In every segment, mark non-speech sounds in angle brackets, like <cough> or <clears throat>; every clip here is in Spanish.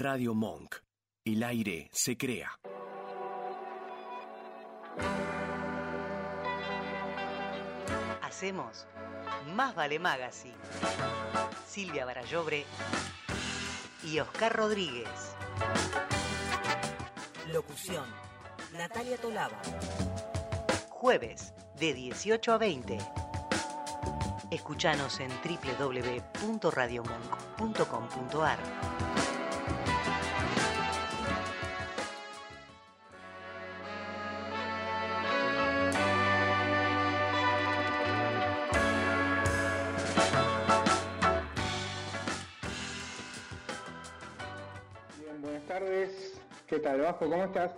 Radio Monk. El aire se crea. Hacemos Más Vale Magazine. Silvia Barallobre y Oscar Rodríguez. Locución. Natalia Tolaba. Jueves de 18 a 20. Escuchanos en www.radiomonk.com.ar. ¿Cómo estás?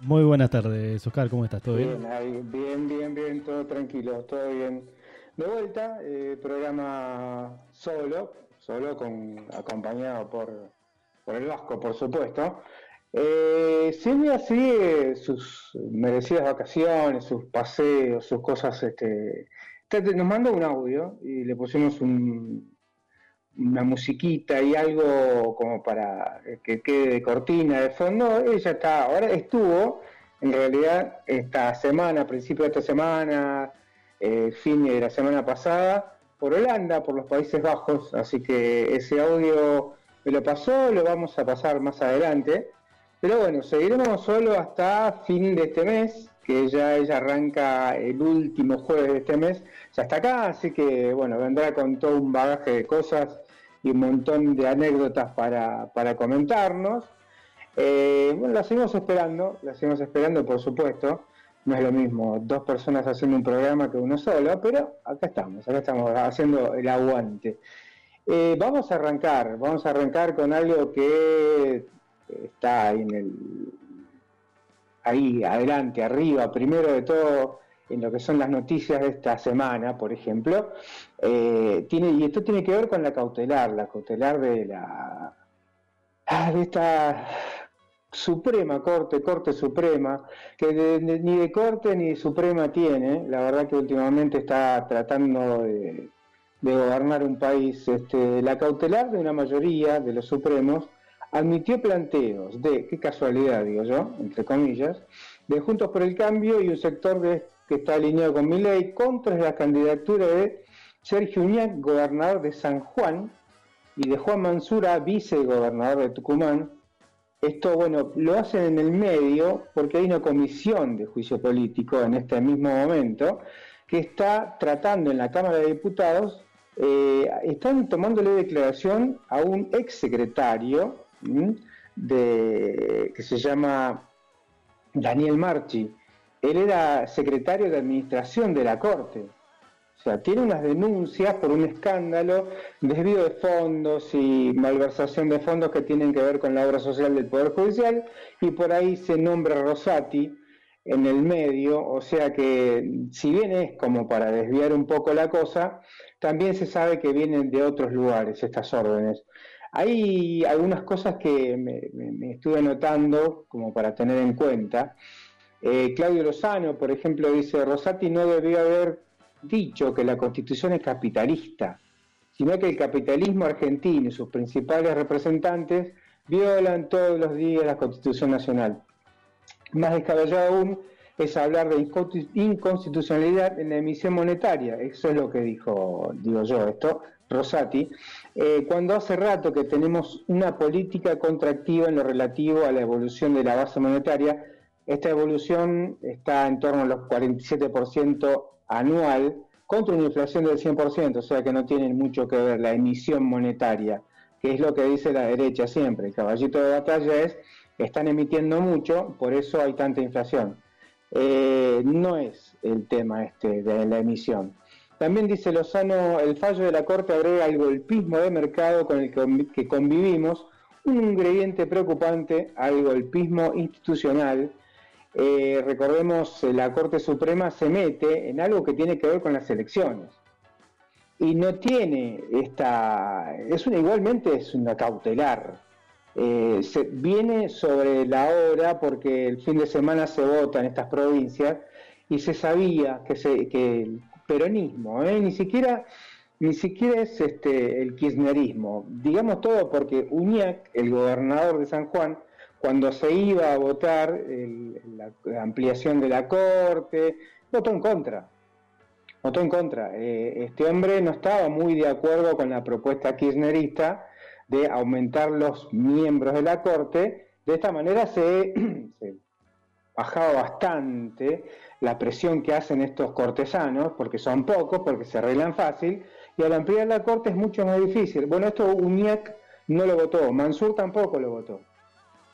Muy buenas tardes, Oscar, ¿cómo estás? ¿Todo bien? bien, bien, bien, todo tranquilo, todo bien. De vuelta, eh, programa solo, solo con acompañado por, por el Vasco, por supuesto. Eh, Silvia sigue sus merecidas vacaciones, sus paseos, sus cosas. Este, te- nos mandó un audio y le pusimos un, una musiquita y algo como para que quede de cortina de fondo. Ella está, ahora estuvo, en realidad, esta semana, principio de esta semana, eh, fin de la semana pasada, por Holanda, por los Países Bajos, así que ese audio me lo pasó, lo vamos a pasar más adelante. Pero bueno, seguiremos solo hasta fin de este mes, que ya ella arranca el último jueves de este mes, ya está acá, así que bueno, vendrá con todo un bagaje de cosas y un montón de anécdotas para, para comentarnos. Eh, bueno, la seguimos esperando, la seguimos esperando, por supuesto. No es lo mismo dos personas haciendo un programa que uno solo, pero acá estamos, acá estamos haciendo el aguante. Eh, vamos a arrancar, vamos a arrancar con algo que está en el ahí adelante, arriba, primero de todo en lo que son las noticias de esta semana, por ejemplo, eh, tiene, y esto tiene que ver con la cautelar, la cautelar de la ah, de esta Suprema Corte, Corte Suprema, que ni de Corte ni de Suprema tiene, la verdad que últimamente está tratando de, de gobernar un país. Este, la cautelar de una mayoría de los Supremos admitió planteos de, qué casualidad digo yo, entre comillas, de Juntos por el Cambio y un sector de- que está alineado con mi ley contra la candidatura de Sergio Uñac, gobernador de San Juan, y de Juan Mansura, vicegobernador de Tucumán. Esto, bueno, lo hacen en el medio porque hay una comisión de juicio político en este mismo momento que está tratando en la Cámara de Diputados, eh, están tomándole declaración a un exsecretario de, que se llama Daniel Marchi. Él era secretario de administración de la Corte. O sea, tiene unas denuncias por un escándalo, desvío de fondos y malversación de fondos que tienen que ver con la obra social del Poder Judicial, y por ahí se nombra Rosati en el medio, o sea que si bien es como para desviar un poco la cosa, también se sabe que vienen de otros lugares estas órdenes. Hay algunas cosas que me, me- estuve anotando como para tener en cuenta. Eh, Claudio Lozano, por ejemplo, dice, Rosati no debió haber dicho que la constitución es capitalista, sino que el capitalismo argentino y sus principales representantes violan todos los días la constitución nacional. Más descabellado aún es hablar de inconsti- inconstitucionalidad en la emisión monetaria. Eso es lo que dijo, digo yo, esto, Rosati, eh, cuando hace rato que tenemos una política contractiva en lo relativo a la evolución de la base monetaria. Esta evolución está en torno a los 47% anual contra una inflación del 100%, o sea que no tiene mucho que ver la emisión monetaria, que es lo que dice la derecha siempre. El caballito de batalla es, están emitiendo mucho, por eso hay tanta inflación. Eh, no es el tema este de la emisión. También dice Lozano, el fallo de la Corte agrega el golpismo de mercado con el que convivimos, un ingrediente preocupante al golpismo institucional. Eh, recordemos, eh, la Corte Suprema se mete en algo que tiene que ver con las elecciones. Y no tiene esta, es una, igualmente es una cautelar. Eh, se, viene sobre la hora porque el fin de semana se vota en estas provincias y se sabía que, se, que el peronismo, ¿eh? ni siquiera ni siquiera es este, el kirchnerismo. Digamos todo porque Uñac, el gobernador de San Juan, cuando se iba a votar la, ampliación de la corte, votó en contra. Votó en contra. Eh, este hombre no estaba muy de acuerdo con la propuesta kirchnerista de aumentar los miembros de la corte. De esta manera <clears throat> se, bajaba bastante la presión que hacen estos cortesanos, porque son pocos, porque se arreglan fácil, y al ampliar la corte es mucho más difícil. Bueno, esto Uñac no lo votó, Mansur tampoco lo votó,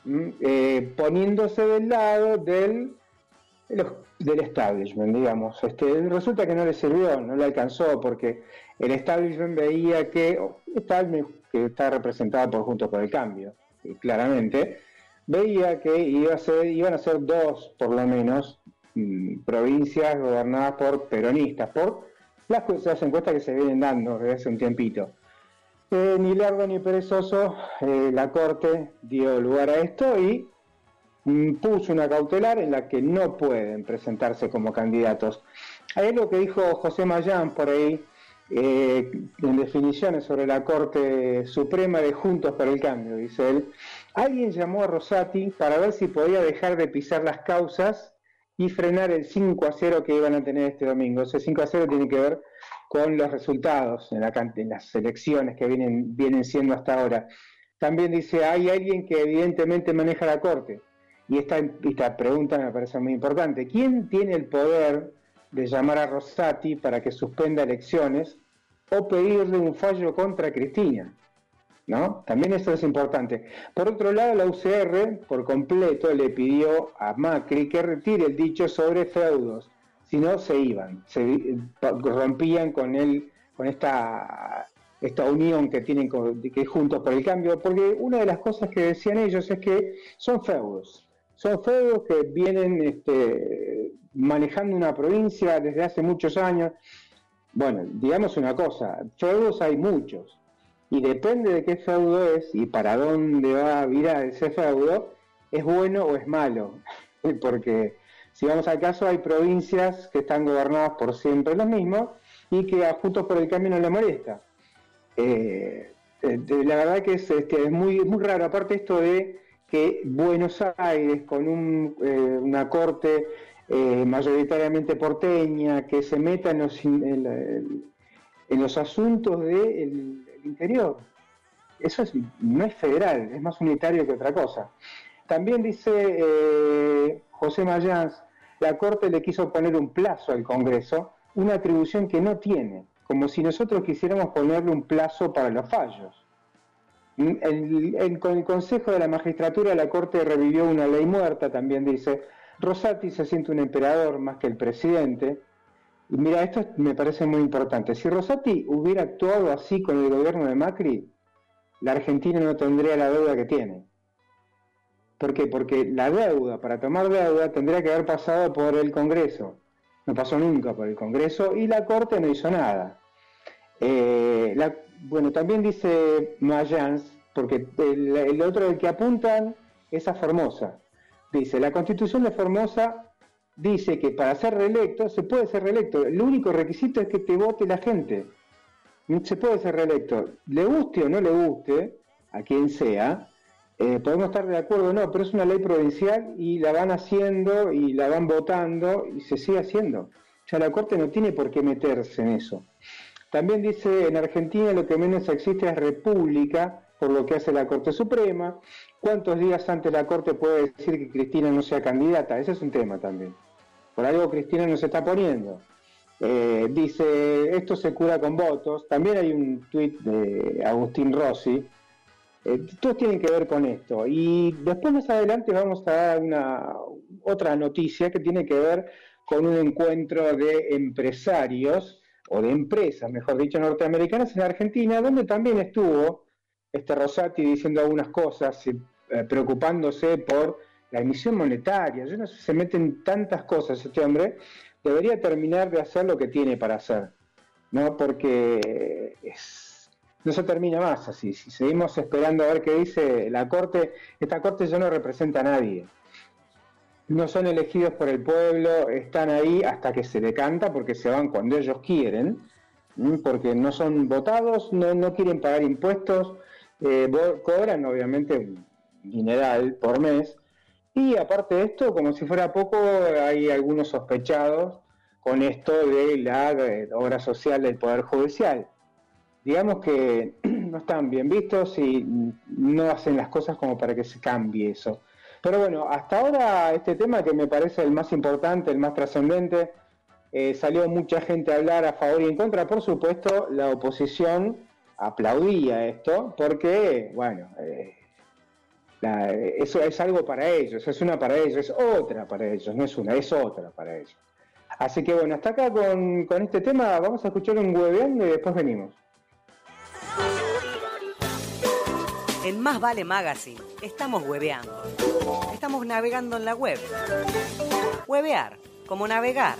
eh, poniéndose del lado del, del establishment, digamos. Este, resulta que no le sirvió, no le alcanzó, porque el establishment veía que, que está representado por Juntos por el Cambio, claramente, veía que iban a ser dos, por lo menos, mm, provincias gobernadas por peronistas, por las, encuestas que se vienen dando desde hace un tiempito. Ni largo ni perezoso, eh, la Corte dio lugar a esto y mm, puso una cautelar en la que no pueden presentarse como candidatos. Ahí lo que dijo José Mayán por ahí, eh, en definiciones sobre la Corte Suprema de Juntos por el Cambio, dice él, alguien llamó a Rosati para ver si podía dejar de pisar las causas y frenar el 5 a 0 que iban a tener este domingo. Ese 5 a 0 tiene que ver con los resultados en, las elecciones que vienen, vienen siendo hasta ahora. También dice, hay alguien que evidentemente maneja la Corte. Y esta, esta pregunta me parece muy importante. ¿Quién tiene el poder de llamar a Rosati para que suspenda elecciones o pedirle un fallo contra Cristina? ¿no? También eso es importante. Por otro lado, la UCR por completo le pidió a Macri que retire el dicho sobre feudos, si no se iban, se rompían con él, con esta, esta unión que tienen que juntos por el cambio, porque una de las cosas que decían ellos es que son feudos, son feudos que vienen este, manejando una provincia desde hace muchos años. Bueno, digamos una cosa, feudos hay muchos y depende de qué feudo es y para dónde va a virar ese feudo, es bueno o es malo. <laughs> Porque si vamos al caso, hay provincias que están gobernadas por siempre los mismos y que a Juntos por el Cambio no le molesta. Eh, eh, la verdad que es, es muy, raro, aparte esto de que Buenos Aires, con eh, una corte mayoritariamente porteña, que se meta en los, asuntos de interior. Eso no es federal, es más unitario que otra cosa. También dice José Mayans, la Corte le quiso poner un plazo al Congreso, una atribución que no tiene, como si nosotros quisiéramos ponerle un plazo para los fallos. con el Consejo de la Magistratura la Corte revivió una ley muerta, también dice, Rosati se siente un emperador más que el presidente, Mira, esto me parece muy importante. Si Rosati hubiera actuado así con el gobierno de Macri, la Argentina no tendría la deuda que tiene. ¿Por qué? Porque la deuda, para tomar deuda, tendría que haber pasado por el Congreso. No pasó nunca por el Congreso y la Corte no hizo nada. Eh, bueno, también dice Mayans, porque el, el otro del que apuntan es a Formosa. Dice, la constitución de Formosa dice que para ser reelecto se puede ser reelecto. El único requisito es que te vote la gente. Se puede ser reelecto. Le guste o no le guste, a quien sea, eh, podemos estar de acuerdo o no, pero es una ley provincial y la van haciendo y la van votando y se sigue haciendo. Ya la Corte no tiene por qué meterse en eso. También dice, en Argentina lo que menos existe es república, por lo que hace la Corte Suprema. ¿Cuántos días antes la Corte puede decir que Cristina no sea candidata? Ese es un tema también. Por algo Cristina no se está poniendo. Eh, dice, esto se cura con votos. También hay un tuit de Agustín Rossi. Eh, todos tienen que ver con esto. Y después más adelante vamos a dar una otra noticia que tiene que ver con un encuentro de empresarios o de empresas, mejor dicho, norteamericanas en Argentina, donde también estuvo este Rosati diciendo algunas cosas, eh, preocupándose por la emisión monetaria, yo no sé, se meten tantas cosas este hombre, debería terminar de hacer lo que tiene para hacer, ¿no? Porque no se termina más así, si seguimos esperando a ver qué dice la Corte, esta Corte ya no representa a nadie, no son elegidos por el pueblo, están ahí hasta que se decanta porque se van cuando ellos quieren, porque no son votados, no, no quieren pagar impuestos, eh, cobran obviamente un dineral por mes, y aparte de esto, como si fuera poco, hay algunos sospechados con esto de la eh, obra social del Poder Judicial. Digamos que <clears throat> no están bien vistos y no hacen las cosas como para que se cambie eso. Pero bueno, hasta ahora este tema que me parece el más importante, el más trascendente, eh, salió mucha gente a hablar a favor y en contra. Por supuesto, la oposición aplaudía esto porque, bueno, eh, eso es algo para ellos, es una para ellos, es otra para ellos, no es una, es otra para ellos. Así que bueno, hasta acá con, con este tema, vamos a escuchar un hueveando y después venimos. En Más Vale Magazine estamos hueveando. Estamos navegando en la web. Huevear, como navegar.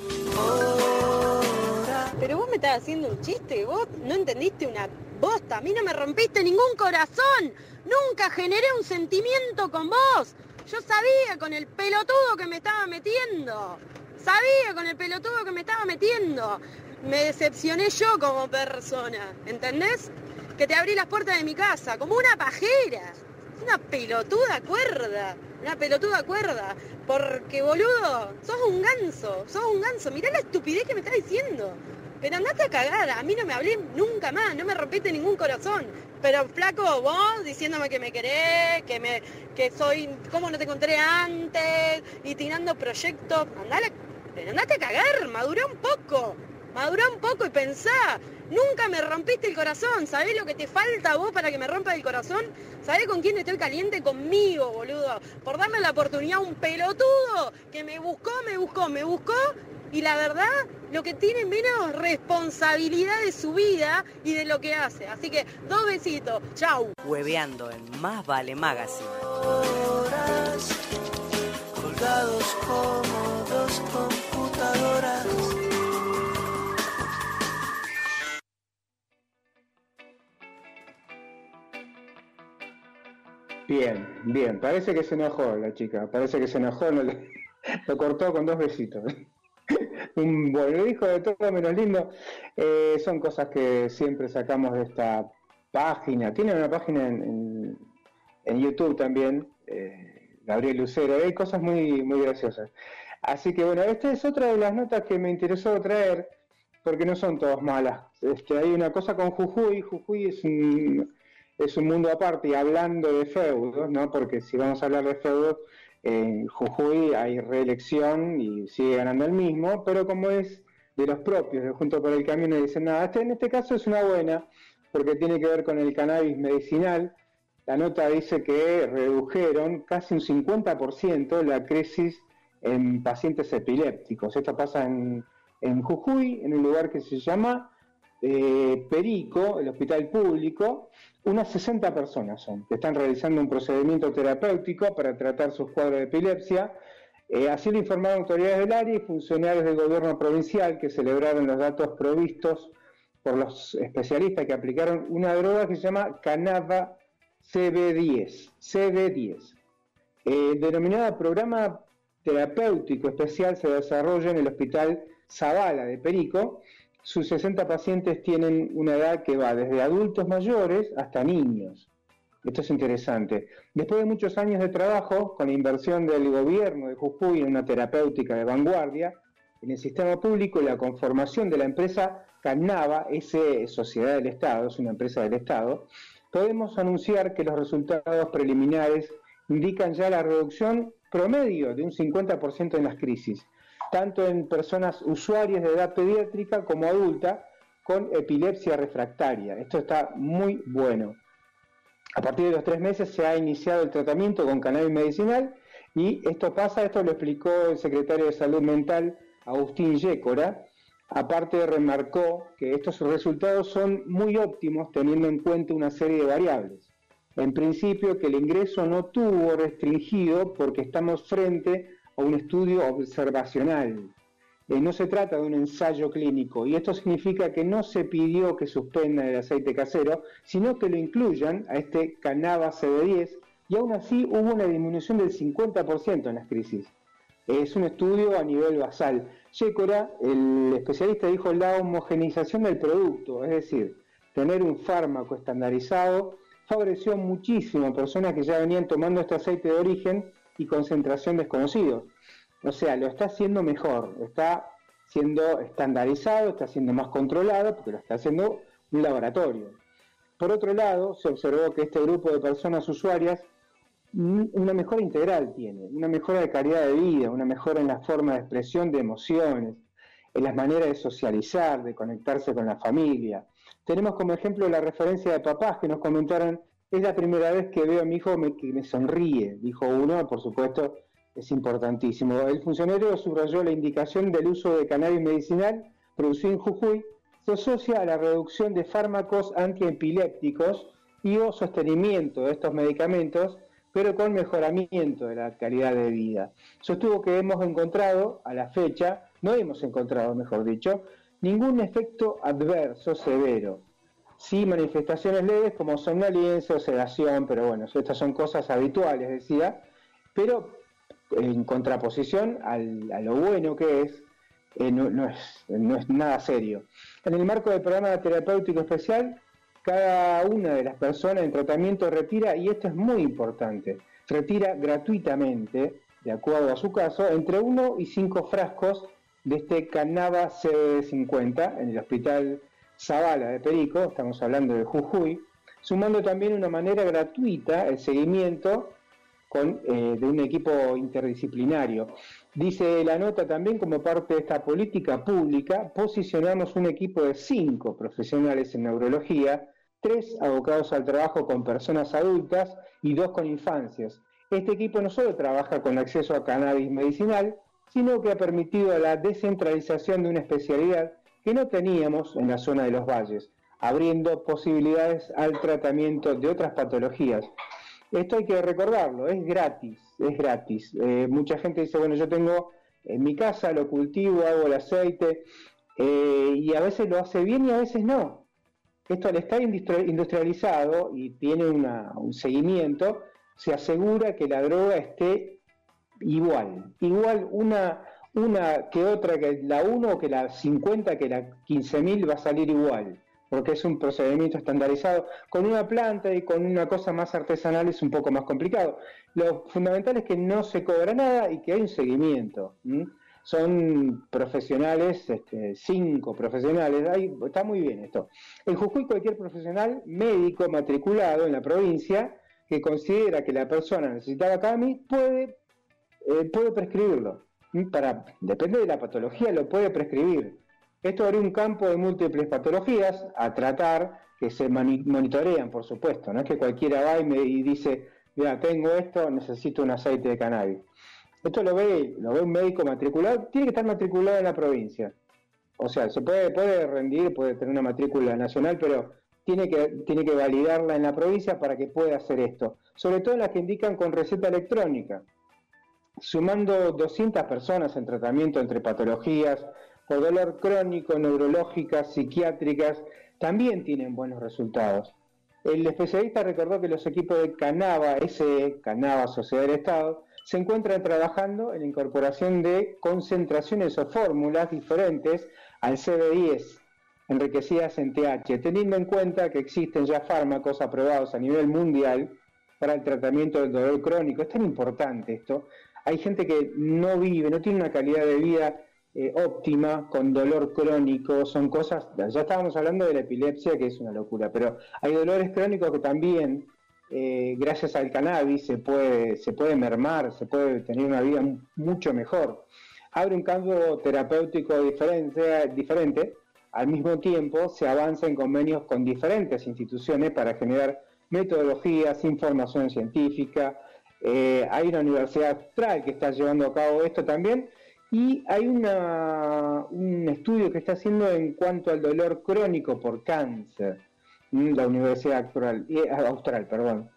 Pero vos me estás haciendo un chiste, vos no entendiste una bosta, a mí no me rompiste ningún corazón, nunca generé un sentimiento con vos. Yo sabía con el pelotudo que me estaba metiendo, sabía con el pelotudo que me estaba metiendo. Me decepcioné yo como persona, ¿entendés? Que te abrí las puertas de mi casa, como una pajera. Una pelotuda cuerda, una pelotuda cuerda. Porque, boludo, sos un ganso, sos un ganso. Mirá la estupidez que me estás diciendo. Pero andate a cagar, a mí no me hablé nunca más, no me rompiste ningún corazón. Pero flaco, vos diciéndome que me querés, que me, que soy, cómo no te encontré antes, y tirando proyectos, andale, pero andate a cagar, madura un poco, madura un poco y pensá, Nunca me rompiste el corazón. ¿Sabés lo que te falta a vos para que me rompa el corazón? ¿Sabés con quién estoy caliente? Conmigo, boludo. Por darme la oportunidad a un pelotudo que me buscó, me buscó, me buscó. Y la verdad, lo que tiene menos responsabilidad de su vida y de lo que hace. Así que, dos besitos. Chau. Hueveando en Más Vale Magazine. colgados como dos computadoras Bien, bien. Parece que se enojó la chica. Parece que se enojó. <laughs> lo cortó con dos besitos. <laughs> Un buen hijo de todo menos lindo. Eh, son cosas que siempre sacamos de esta página. Tiene una página en, YouTube también, eh, Gabriel Lucero. Hay cosas muy, muy graciosas. Así que bueno, esta es otra de las notas que me interesó traer, porque no son todas malas. Este, hay una cosa con Jujuy. Jujuy es un es un mundo aparte y hablando de feudos, ¿no? Porque si vamos a hablar de feudos, en Jujuy hay reelección y sigue ganando el mismo, pero como es de los propios, de Junto por el Camino, dicen nada, este, en este caso es una buena, porque tiene que ver con el cannabis medicinal. La nota dice que redujeron casi un 50% la crisis en pacientes epilépticos. Esto pasa en, en Jujuy, en un lugar que se llama eh, Perico, el hospital público, unas 60 personas son que están realizando un procedimiento terapéutico para tratar sus cuadros de epilepsia. Eh, así lo informaron autoridades del área y funcionarios del gobierno provincial que celebraron los datos provistos por los especialistas que aplicaron una droga que se llama Canava CB10. CB10. Eh, denominada programa terapéutico especial se desarrolla en el hospital Zavala de Perico sus 60 pacientes tienen una edad que va desde adultos mayores hasta niños. Esto es interesante. Después de muchos años de trabajo con la inversión del gobierno de Jujuy en una terapéutica de vanguardia, en el sistema público y la conformación de la empresa Canava, S Sociedad del Estado, es una empresa del Estado, podemos anunciar que los resultados preliminares indican ya la reducción promedio de un 50% en las crisis, tanto en personas usuarias de edad pediátrica como adulta con epilepsia refractaria. Esto está muy bueno. A partir de los tres meses se ha iniciado el tratamiento con cannabis medicinal y esto pasa, esto lo explicó el secretario de Salud Mental, Agustín Yécora. Aparte remarcó que estos resultados son muy óptimos teniendo en cuenta una serie de variables. En principio que el ingreso no tuvo restringido porque estamos frente un estudio observacional. Eh, no se trata de un ensayo clínico y esto significa que no se pidió que suspendan el aceite casero, sino que lo incluyan a este Canava CB10 y aún así hubo una disminución del 50% en las crisis. Es un estudio a nivel basal. Yécora, el especialista dijo la homogenización del producto, es decir, tener un fármaco estandarizado favoreció muchísimo a personas que ya venían tomando este aceite de origen y concentración desconocidos. O sea, lo está haciendo mejor, está siendo estandarizado, está siendo más controlado, porque lo está haciendo un laboratorio. Por otro lado, se observó que este grupo de personas usuarias una mejora integral tiene, una mejora de calidad de vida, una mejora en la forma de expresión de emociones, en las maneras de socializar, de conectarse con la familia. Tenemos como ejemplo la referencia de papás que nos comentaron, es la primera vez que veo a mi hijo que me sonríe, dijo uno, por supuesto, es importantísimo. El funcionario subrayó la indicación del uso de cannabis medicinal producido en Jujuy, se asocia a la reducción de fármacos antiepilépticos y o sostenimiento de estos medicamentos, pero con mejoramiento de la calidad de vida. Sostuvo que hemos encontrado, a la fecha, no hemos encontrado, mejor dicho, ningún efecto adverso severo. Sí, manifestaciones leves como somnolencia o sedación, pero bueno, estas son cosas habituales, decía, pero en contraposición a lo bueno que es, eh, no, es, no es nada serio. En el marco del programa terapéutico especial, cada una de las personas en tratamiento retira, y esto es muy importante, retira gratuitamente, de acuerdo a su caso, entre 1 y 5 frascos de este Canava CD50 en el Hospital Zavala de Perico, estamos hablando de Jujuy, sumando también una manera gratuita el seguimiento con, eh, de un equipo interdisciplinario. Dice la nota también, como parte de esta política pública, posicionamos un equipo de cinco profesionales en neurología, tres abocados al trabajo con personas adultas y dos con infancias. Este equipo no solo trabaja con acceso a cannabis medicinal, sino que ha permitido la descentralización de una especialidad que no teníamos en la zona de los valles, abriendo posibilidades al tratamiento de otras patologías. Esto hay que recordarlo, es gratis, es gratis. Eh, mucha gente dice, bueno, yo tengo en mi casa, lo cultivo, hago el aceite, eh, y a veces lo hace bien y a veces no. Esto al estar industrializado y tiene un seguimiento, se asegura que la droga esté igual, igual una, una que otra, que la 1 o que la 50, que la 15.000 va a salir igual porque es un procedimiento estandarizado. Con una planta y con una cosa más artesanal es un poco más complicado. Lo fundamental es que no se cobra nada y que hay un seguimiento. Son profesionales, este, cinco profesionales, está muy bien esto. En Jujuy cualquier profesional médico matriculado en la provincia que considera que la persona necesitaba CAMI puede, eh, puede prescribirlo. Para, depende de la patología, lo puede prescribir. Esto abre un campo de múltiples patologías a tratar que se monitorean, por supuesto. No es que cualquiera va y, me, dice, mira, tengo esto, necesito un aceite de cannabis. Esto lo ve, lo ve un médico matriculado, tiene que estar matriculado en la provincia. O sea, se puede, rendir, puede tener una matrícula nacional, pero tiene que, tiene que validarla en la provincia para que pueda hacer esto. Sobre todo las que indican con receta electrónica. Sumando 200 personas en tratamiento entre patologías, por dolor crónico, neurológicas, psiquiátricas, también tienen buenos resultados. El especialista recordó que los equipos de Canava, ese Canava Sociedad del Estado, se encuentran trabajando en la incorporación de concentraciones o fórmulas diferentes al CB10, enriquecidas en TH, teniendo en cuenta que existen ya fármacos aprobados a nivel mundial para el tratamiento del dolor crónico. Es tan importante esto. Hay gente que no vive, no tiene una calidad de vida eh, óptima, con dolor crónico, son cosas, ya estábamos hablando de la epilepsia, que es una locura, pero hay dolores crónicos que también, eh, gracias al cannabis, se puede, se puede mermar, se puede tener una vida mucho mejor. Abre un campo terapéutico diferente, diferente, al mismo tiempo se avanza en convenios con diferentes instituciones para generar metodologías, información científica. Eh, hay una universidad austral que está llevando a cabo esto también y hay un estudio que está haciendo en cuanto al dolor crónico por cáncer, la Universidad Austral. Eh, Austral perdón.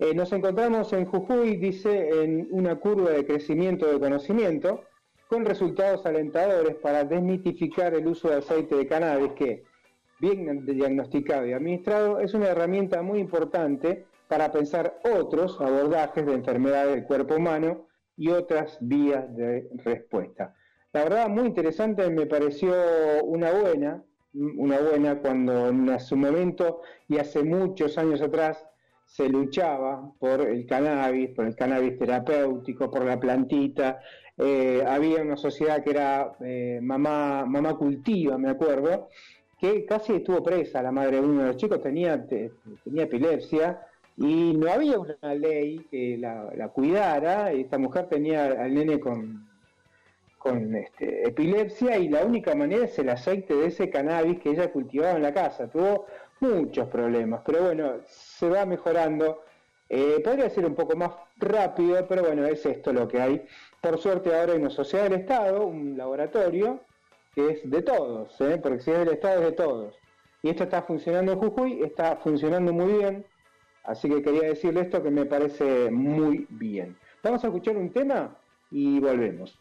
Eh, nos encontramos en Jujuy, dice, en una curva de crecimiento de conocimiento, con resultados alentadores para desmitificar el uso de aceite de cannabis, que, bien diagnosticado y administrado, es una herramienta muy importante para pensar otros abordajes de enfermedades del cuerpo humano y otras vías de respuesta. La verdad, muy interesante, me pareció una buena, una buena cuando en su momento y hace muchos años atrás se luchaba por el cannabis, por el cannabis terapéutico, por la plantita. Eh, había una sociedad que era eh, mamá, mamá cultiva, me acuerdo, que casi estuvo presa, la madre de uno de los chicos tenía, tenía epilepsia y no había una ley que la, cuidara, esta mujer tenía al nene con, con este, epilepsia y la única manera es el aceite de ese cannabis que ella cultivaba en la casa. Tuvo muchos problemas, pero bueno, se va mejorando. Eh, podría ser un poco más rápido, pero bueno, es esto lo que hay. Por suerte ahora hay una sociedad del Estado, un laboratorio, que es de todos, ¿eh? porque si es del Estado es de todos. Y esto está funcionando en Jujuy, está funcionando muy bien, así que quería decirle esto que me parece muy bien. Vamos a escuchar un tema y volvemos.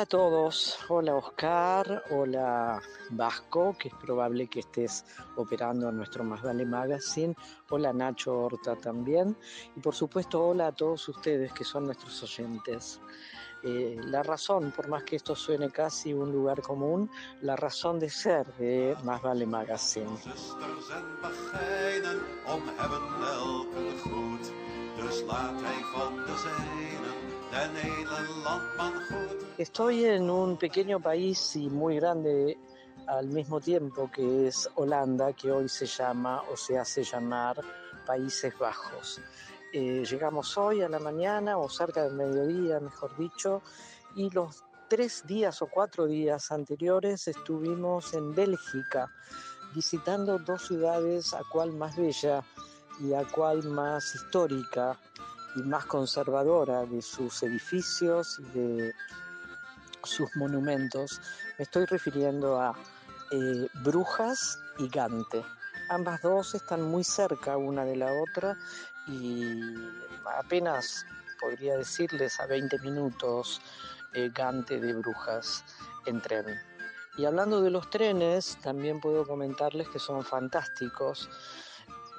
Hola a todos, hola Oscar, hola Vasco, que es probable que estés operando en nuestro Más Vale Magazine, hola Nacho Horta también, y por supuesto hola a todos ustedes que son nuestros oyentes. Eh, la razón, por más que esto suene casi un lugar común, la razón de ser de Más Vale Magazine. Estoy en un pequeño país y muy grande al mismo tiempo que es Holanda, que hoy se llama o se hace llamar Países Bajos. Eh, llegamos hoy a la mañana o cerca del mediodía, mejor dicho, y los tres días o cuatro días anteriores estuvimos en Bélgica visitando dos ciudades, a cual más bella y a cual más histórica y más conservadora de sus edificios y de sus monumentos. Me estoy refiriendo a eh, Brujas y Gante. Ambas dos están muy cerca una de la otra y apenas podría decirles a 20 minutos eh, Gante de Brujas en tren. Y hablando de los trenes, también puedo comentarles que son fantásticos,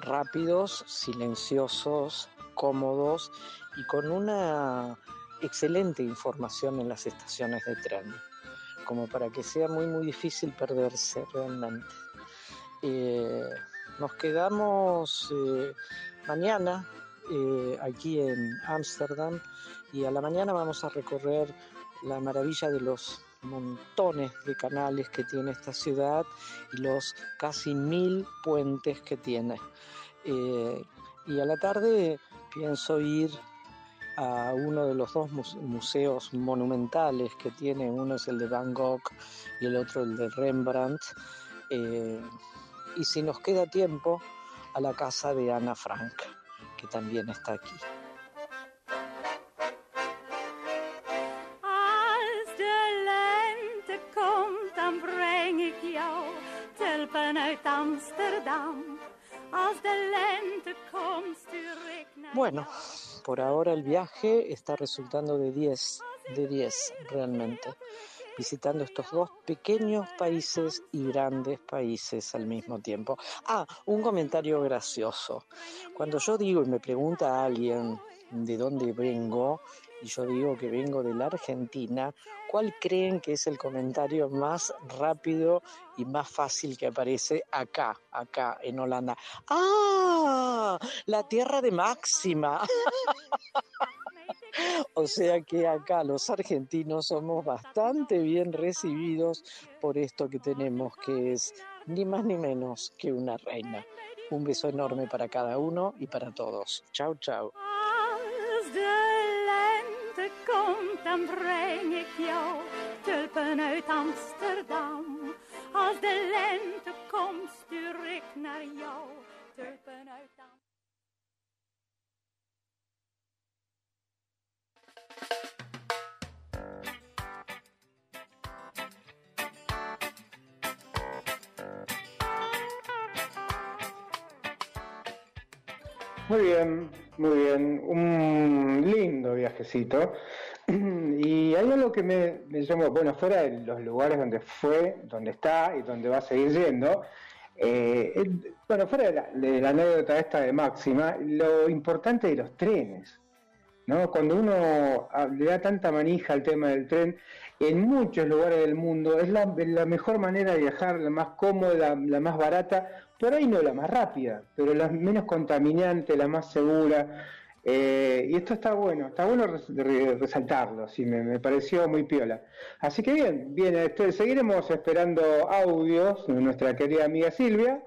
rápidos, silenciosos, cómodos y con una excelente información en las estaciones de tren, como para que sea muy muy difícil perderse realmente. Eh, nos quedamos eh, mañana eh, aquí en Ámsterdam y a la mañana vamos a recorrer la maravilla de los montones de canales que tiene esta ciudad y los casi mil puentes que tiene. Y a la tarde pienso ir a uno de los dos museos monumentales que tiene, uno es el de Van Gogh y el otro el de Rembrandt, eh, y si nos queda tiempo, a la casa de Ana Frank, que también está aquí. Bueno, por ahora el viaje está resultando de 10, de 10 realmente, visitando estos dos pequeños países y grandes países al mismo tiempo. Ah, un comentario gracioso. Cuando yo digo y me pregunta a alguien de dónde vengo, y yo digo que vengo de la Argentina, ¿cuál creen que es el comentario más rápido y más fácil que aparece acá, acá en Holanda? ¡Ah! La tierra de Máxima. <laughs> o sea que acá los argentinos somos bastante bien recibidos por esto que tenemos, que es ni más ni menos que una reina. Un beso enorme para cada uno y para todos. Chau, chau. Dan breng ik jou tulpen uit Amsterdam. Als de lente komt, stuur ik naar jou tulpen uit Amsterdam. Muy bien, muy bien. Un lindo viajecito. Y hay algo que me, llamó, bueno, fuera de los lugares donde fue, donde está y donde va a seguir yendo, eh, bueno, fuera de la, anécdota esta de Máxima, lo importante de los trenes, ¿no? Cuando uno ah, le da tanta manija al tema del tren, en muchos lugares del mundo es la, mejor manera de viajar, la más cómoda, la, más barata, por ahí no la más rápida, pero la menos contaminante, la más segura. Eh, y esto está bueno, está bueno resaltarlo, sí, me, pareció muy piola. Así que bien, bien, este, seguiremos esperando audios de nuestra querida amiga Silvia.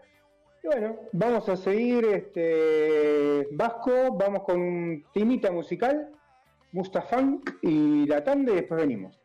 Y bueno, vamos a seguir este Vasco, vamos con timita musical, Mustafunk y la tanda y después venimos.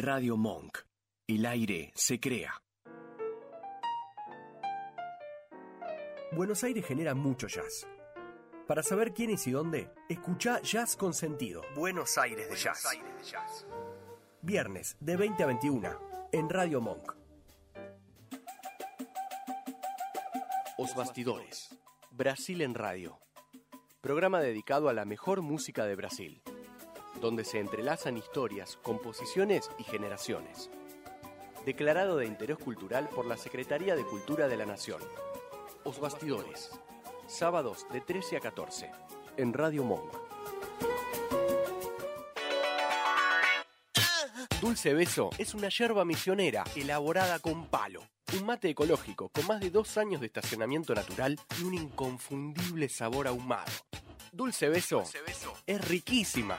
Radio Monk. El aire se crea. Buenos Aires genera mucho jazz. Para saber quién es y dónde, escucha Jazz con Sentido. Buenos Aires de Jazz. Viernes de 20 a 21 en Radio Monk. Os Bastidores. Brasil en Radio. Programa dedicado a la mejor música de Brasil, donde se entrelazan historias, composiciones y generaciones. Declarado de interés cultural por la Secretaría de Cultura de la Nación. Os Bastidores. Sábados de 13 a 14 en Radio Monk. Dulce Beso es una yerba misionera elaborada con palo. Un mate ecológico con más de dos años de estacionamiento natural y un inconfundible sabor ahumado. Dulce Beso, es riquísima.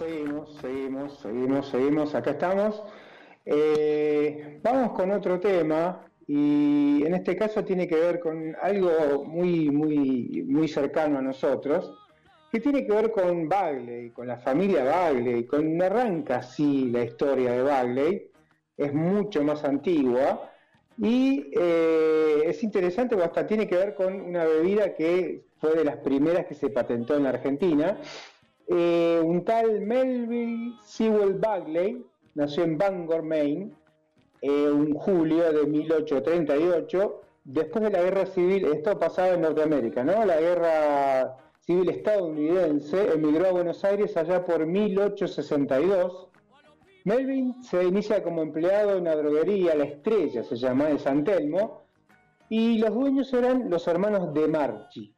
Seguimos, seguimos, seguimos, seguimos. Acá estamos. Eh, vamos con otro tema y en este caso tiene que ver con algo muy, muy, muy cercano a nosotros, que tiene que ver con Bagley, con la familia Bagley, con arranca así la historia de Bagley, es mucho más antigua y eh, es interesante porque hasta tiene que ver con una bebida que fue de las primeras que se patentó en la Argentina. Eh, un tal Melville Sewell Bagley nació en Bangor, Maine, en julio de 1838, después de la guerra civil, esto pasaba en Norteamérica, ¿no? La guerra civil estadounidense, emigró a Buenos Aires allá por 1862. Melvin se inicia como empleado en una droguería, La Estrella se llama, de San Telmo, y los dueños eran los hermanos de Marchi,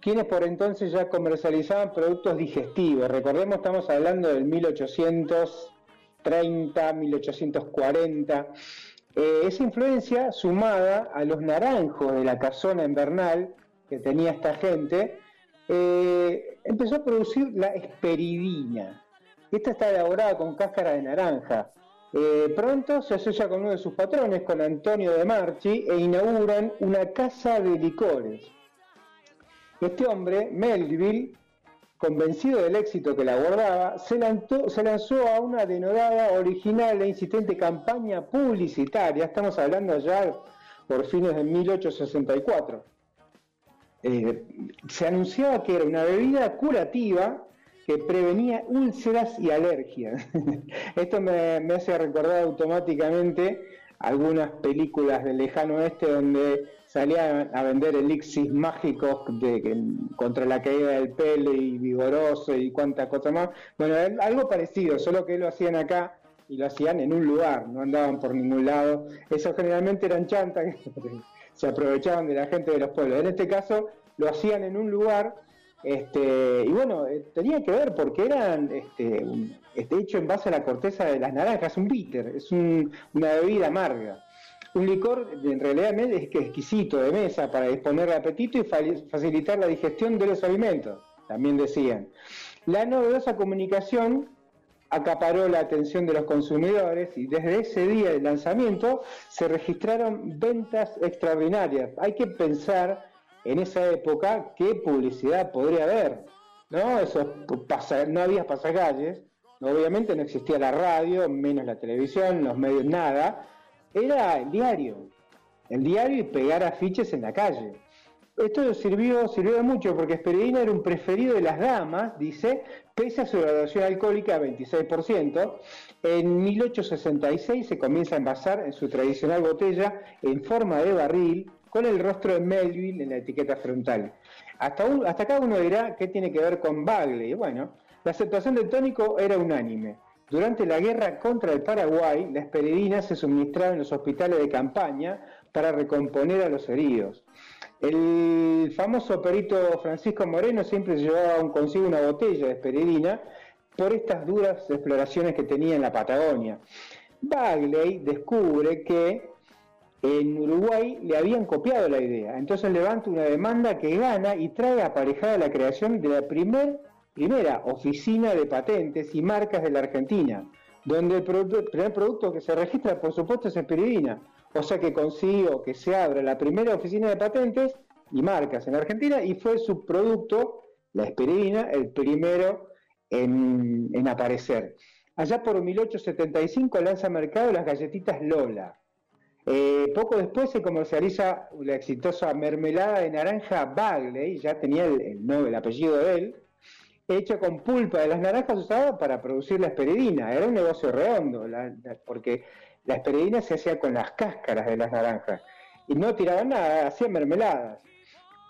quienes por entonces ya comercializaban productos digestivos. Recordemos, estamos hablando del 1830, 1840. Eh, esa influencia, sumada a los naranjos de la casona invernal que tenía esta gente, eh, empezó a producir la esperidina. Esta está elaborada con cáscara de naranja. Eh, pronto se asocia con uno de sus patrones, con Antonio de Marchi, e inauguran una casa de licores. Este hombre, Melville, convencido del éxito que la guardaba, se lanzó, a una denodada, original e insistente campaña publicitaria, estamos hablando ya por fines de 1864. Eh, se anunciaba que era una bebida curativa que prevenía úlceras y alergias. <laughs> Esto me, me hace recordar automáticamente algunas películas del lejano oeste donde salían a vender elixis mágicos de, contra la caída del pelo y vigoroso y cuántas cosas más. Bueno, algo parecido, solo que lo hacían acá y lo hacían en un lugar, no andaban por ningún lado. Eso generalmente eran chantas <laughs> se aprovechaban de la gente de los pueblos. En este caso lo hacían en un lugar este, y bueno, eh, tenía que ver porque eran este, este, hecho en base a la corteza de las naranjas, un bitter, es una bebida amarga. Un licor en realidad es exquisito de mesa para disponer de apetito y facilitar la digestión de los alimentos, también decían. La novedosa comunicación acaparó la atención de los consumidores y desde ese día del lanzamiento se registraron ventas extraordinarias. Hay que pensar en esa época qué publicidad podría haber. ¿no? Eso, no había pasacalles, obviamente no existía la radio, menos la televisión, los medios, nada era el diario, el diario y pegar afiches en la calle. Esto sirvió, sirvió de mucho porque Esperidina era un preferido de las damas, dice, pese a su graduación alcohólica de 26%. En 1866 se comienza a envasar en su tradicional botella en forma de barril con el rostro de Melville en la etiqueta frontal. Hasta, hasta acá uno dirá qué tiene que ver con Bagley. Bueno, la aceptación del tónico era unánime. Durante la guerra contra el Paraguay, la esperidina se suministraba en los hospitales de campaña para recomponer a los heridos. El famoso perito Francisco Moreno siempre llevaba consigo una botella de esperidina por estas duras exploraciones que tenía en la Patagonia. Bagley descubre que en Uruguay le habían copiado la idea, entonces levanta una demanda que gana y trae aparejada la creación de la primera primera oficina de patentes y marcas de la Argentina, donde el, primer producto que se registra, por supuesto, es Espiridina. O sea que consiguió que se abra la primera oficina de patentes y marcas en Argentina y fue su producto, la Espiridina, el primero en, aparecer. Allá por 1875 lanza al mercado las galletitas Lola. Eh, poco después se comercializa la exitosa mermelada de naranja Bagley, ya tenía el, el apellido de él, hecha con pulpa de las naranjas usada para producir la esperidina. Era un negocio redondo, porque la esperidina se hacía con las cáscaras de las naranjas y no tiraban nada, hacían mermeladas.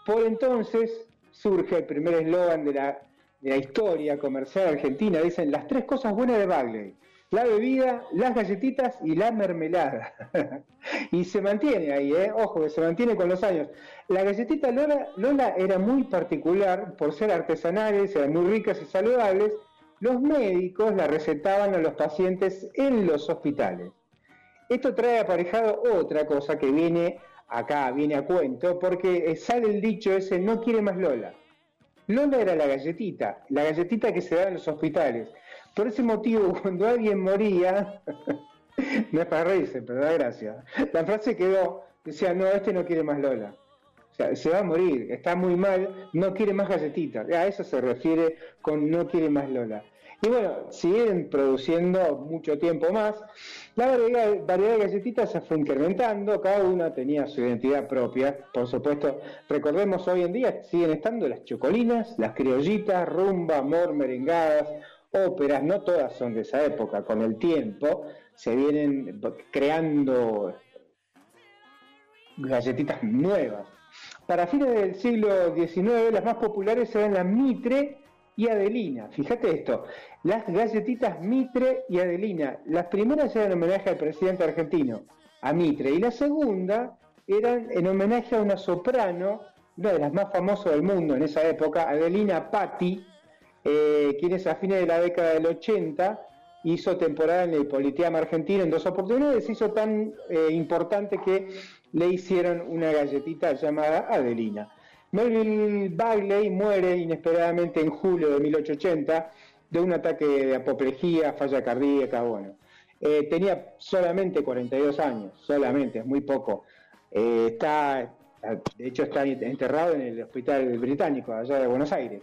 Por entonces surge el primer eslogan de la, de la historia comercial argentina, dicen las tres cosas buenas de Bagley la bebida, las galletitas y la mermelada. <laughs> y se mantiene ahí, ¿eh? ojo, que se mantiene con los años. La galletita Lola, Lola era muy particular por ser artesanales, eran muy ricas y saludables. Los médicos la recetaban a los pacientes en los hospitales. Esto trae aparejado otra cosa que viene acá, viene a cuento, porque sale el dicho ese, no quiere más Lola. Lola era la galletita, la galletita que se da en los hospitales. Por ese motivo, <laughs> cuando alguien moría, <laughs> no es para reírse, pero da gracia, la frase quedó, decía, no, este no quiere más Lola. O sea, se va a morir, está muy mal, no quiere más galletitas. A eso se refiere con no quiere más Lola. Y bueno, siguen produciendo mucho tiempo más. La variedad, variedad, de galletitas se fue incrementando, cada una tenía su identidad propia, por supuesto. Recordemos, hoy en día siguen estando las chocolinas, las criollitas, rumba, amor, merengadas, óperas, no todas son de esa época, con el tiempo se vienen creando galletitas nuevas. Para fines del siglo XIX, las más populares eran la Mitre y Adelina. Fíjate esto, las galletitas Mitre y Adelina. Las primeras eran en homenaje al presidente argentino, a Mitre, y la segunda eran en homenaje a una soprano, una de las más famosas del mundo en esa época, Adelina Patti, eh, quienes a fines de la década del 80 hizo temporada en el Politeama argentino en dos oportunidades, hizo tan eh, importante que le hicieron una galletita llamada Adelina. Melville Bagley muere inesperadamente en julio de 1880 de un ataque de apoplejía, falla cardíaca, bueno. Eh, tenía solamente 42 años, solamente, muy poco. está, de hecho está enterrado en el Hospital Británico, allá de Buenos Aires.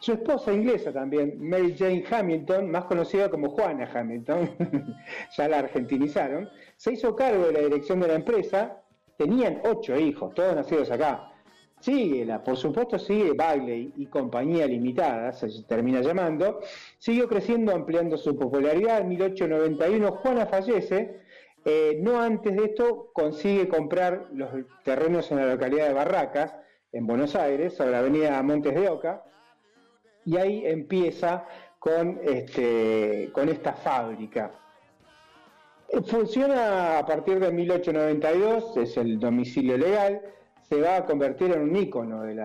Su esposa inglesa también, Mary Jane Hamilton, más conocida como Juana Hamilton, <laughs> ya la argentinizaron, se hizo cargo de la dirección de la empresa. Tenían ocho hijos, todos nacidos acá. Síguela, por supuesto sigue Bagley y compañía limitada, se termina llamando. Siguió creciendo, ampliando su popularidad. En 1891 Juana fallece. Eh, no antes de esto consigue comprar los terrenos en la localidad de Barracas, en Buenos Aires, sobre la avenida Montes de Oca, y ahí empieza con, este, esta fábrica. Eh, funciona a partir de 1892, es el domicilio legal, se va a convertir en un ícono del,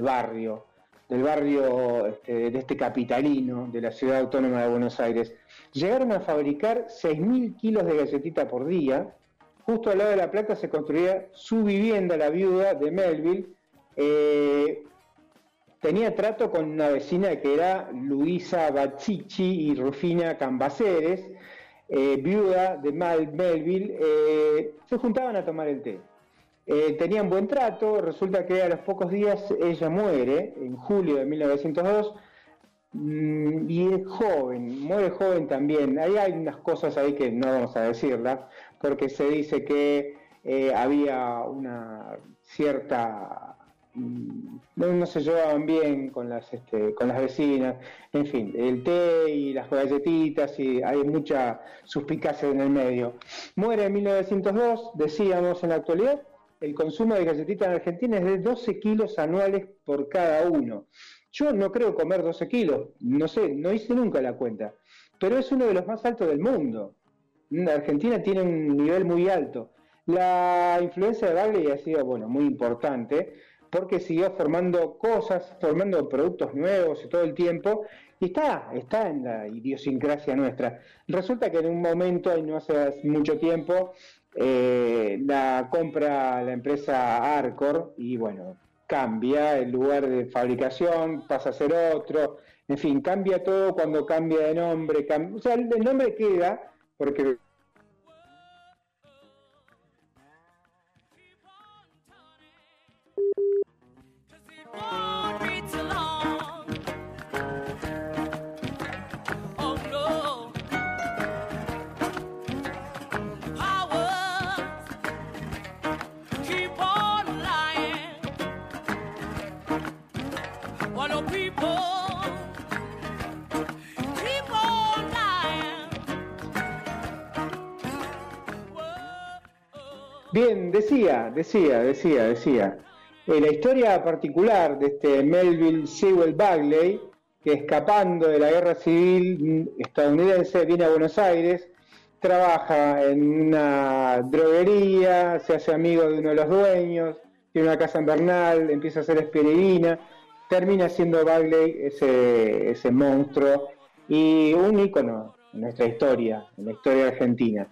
barrio, del barrio este, de este capitalino de la ciudad autónoma de Buenos Aires. Llegaron a fabricar 6.000 kilos de galletita por día. Justo al lado de La Plata se construía su vivienda, la viuda de Melville. Eh, tenía trato con una vecina que era Luisa Baccici y Rufina Cambaceres, eh, viuda de Mal Melville. Eh, se juntaban a tomar el té. Eh, tenían buen trato, resulta que a los pocos días ella muere, en julio de 1902, mm, y es joven, muere joven también. Hay unas cosas ahí que no vamos a decirlas, porque se dice que había una cierta... Mm, no, se llevaban bien con las, este, con las vecinas, en fin, el té y las galletitas, y hay mucha suspicacia en el medio. Muere en 1902, decíamos en la actualidad, el consumo de galletitas en Argentina es de 12 kilos anuales por cada uno. Yo no creo comer 12 kilos, no sé, no hice nunca la cuenta, pero es uno de los más altos del mundo. Argentina tiene un nivel muy alto. La influencia de Bagley ha sido, bueno, muy importante porque siguió formando cosas, formando productos nuevos todo el tiempo, y está, está en la idiosincrasia nuestra. Resulta que en un momento, y no hace mucho tiempo, eh, la compra la empresa Arcor y bueno, cambia el lugar de fabricación, pasa a ser otro, en fin, cambia todo cuando cambia de nombre, o sea, el nombre queda porque Bien, decía, decía, decía, decía. Eh, la historia particular de este Melville Sewell Bagley, que escapando de la guerra civil estadounidense viene a Buenos Aires, trabaja en una droguería, se hace amigo de uno de los dueños, tiene una casa en Bernal, empieza a ser espirina, termina siendo Bagley ese, ese monstruo y un ícono en nuestra historia, en la historia argentina.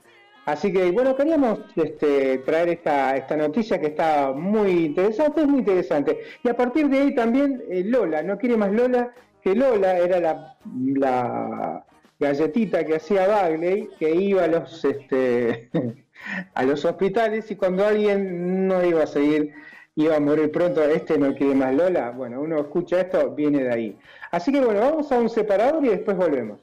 Así que bueno, queríamos este, traer esta, esta noticia que está muy interesante, es muy interesante. Y a partir de ahí también eh, Lola, no quiere más Lola, que Lola era la, galletita que hacía Bagley, que iba a los, este, <laughs> a los hospitales y cuando alguien no iba a seguir, iba a morir pronto, este no quiere más Lola, bueno, uno escucha esto, viene de ahí. Así que bueno, vamos a un separador y después volvemos.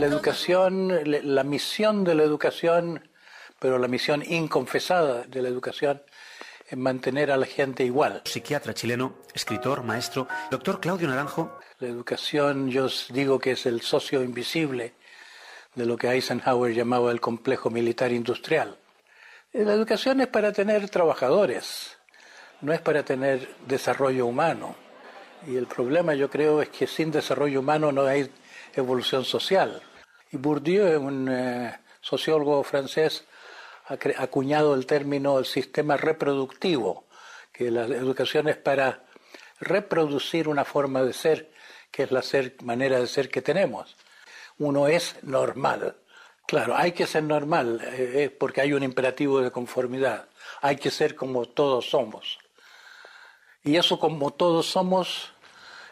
La educación, la misión de la educación, pero la misión inconfesada de la educación es mantener a la gente igual. Psiquiatra chileno, escritor, maestro, doctor Claudio Naranjo. La educación, yo digo que es el socio invisible de lo que Eisenhower llamaba el complejo militar industrial. La educación es para tener trabajadores, no es para tener desarrollo humano. Y el problema yo creo es que sin desarrollo humano no hay evolución social. Y Bourdieu, un eh, sociólogo francés, acuñado el término el sistema reproductivo, que la educación es para reproducir una forma de ser, que es la manera de ser que tenemos. Uno es normal. Claro, hay que ser normal, eh, porque hay un imperativo de conformidad. Hay que ser como todos somos. Y eso como todos somos,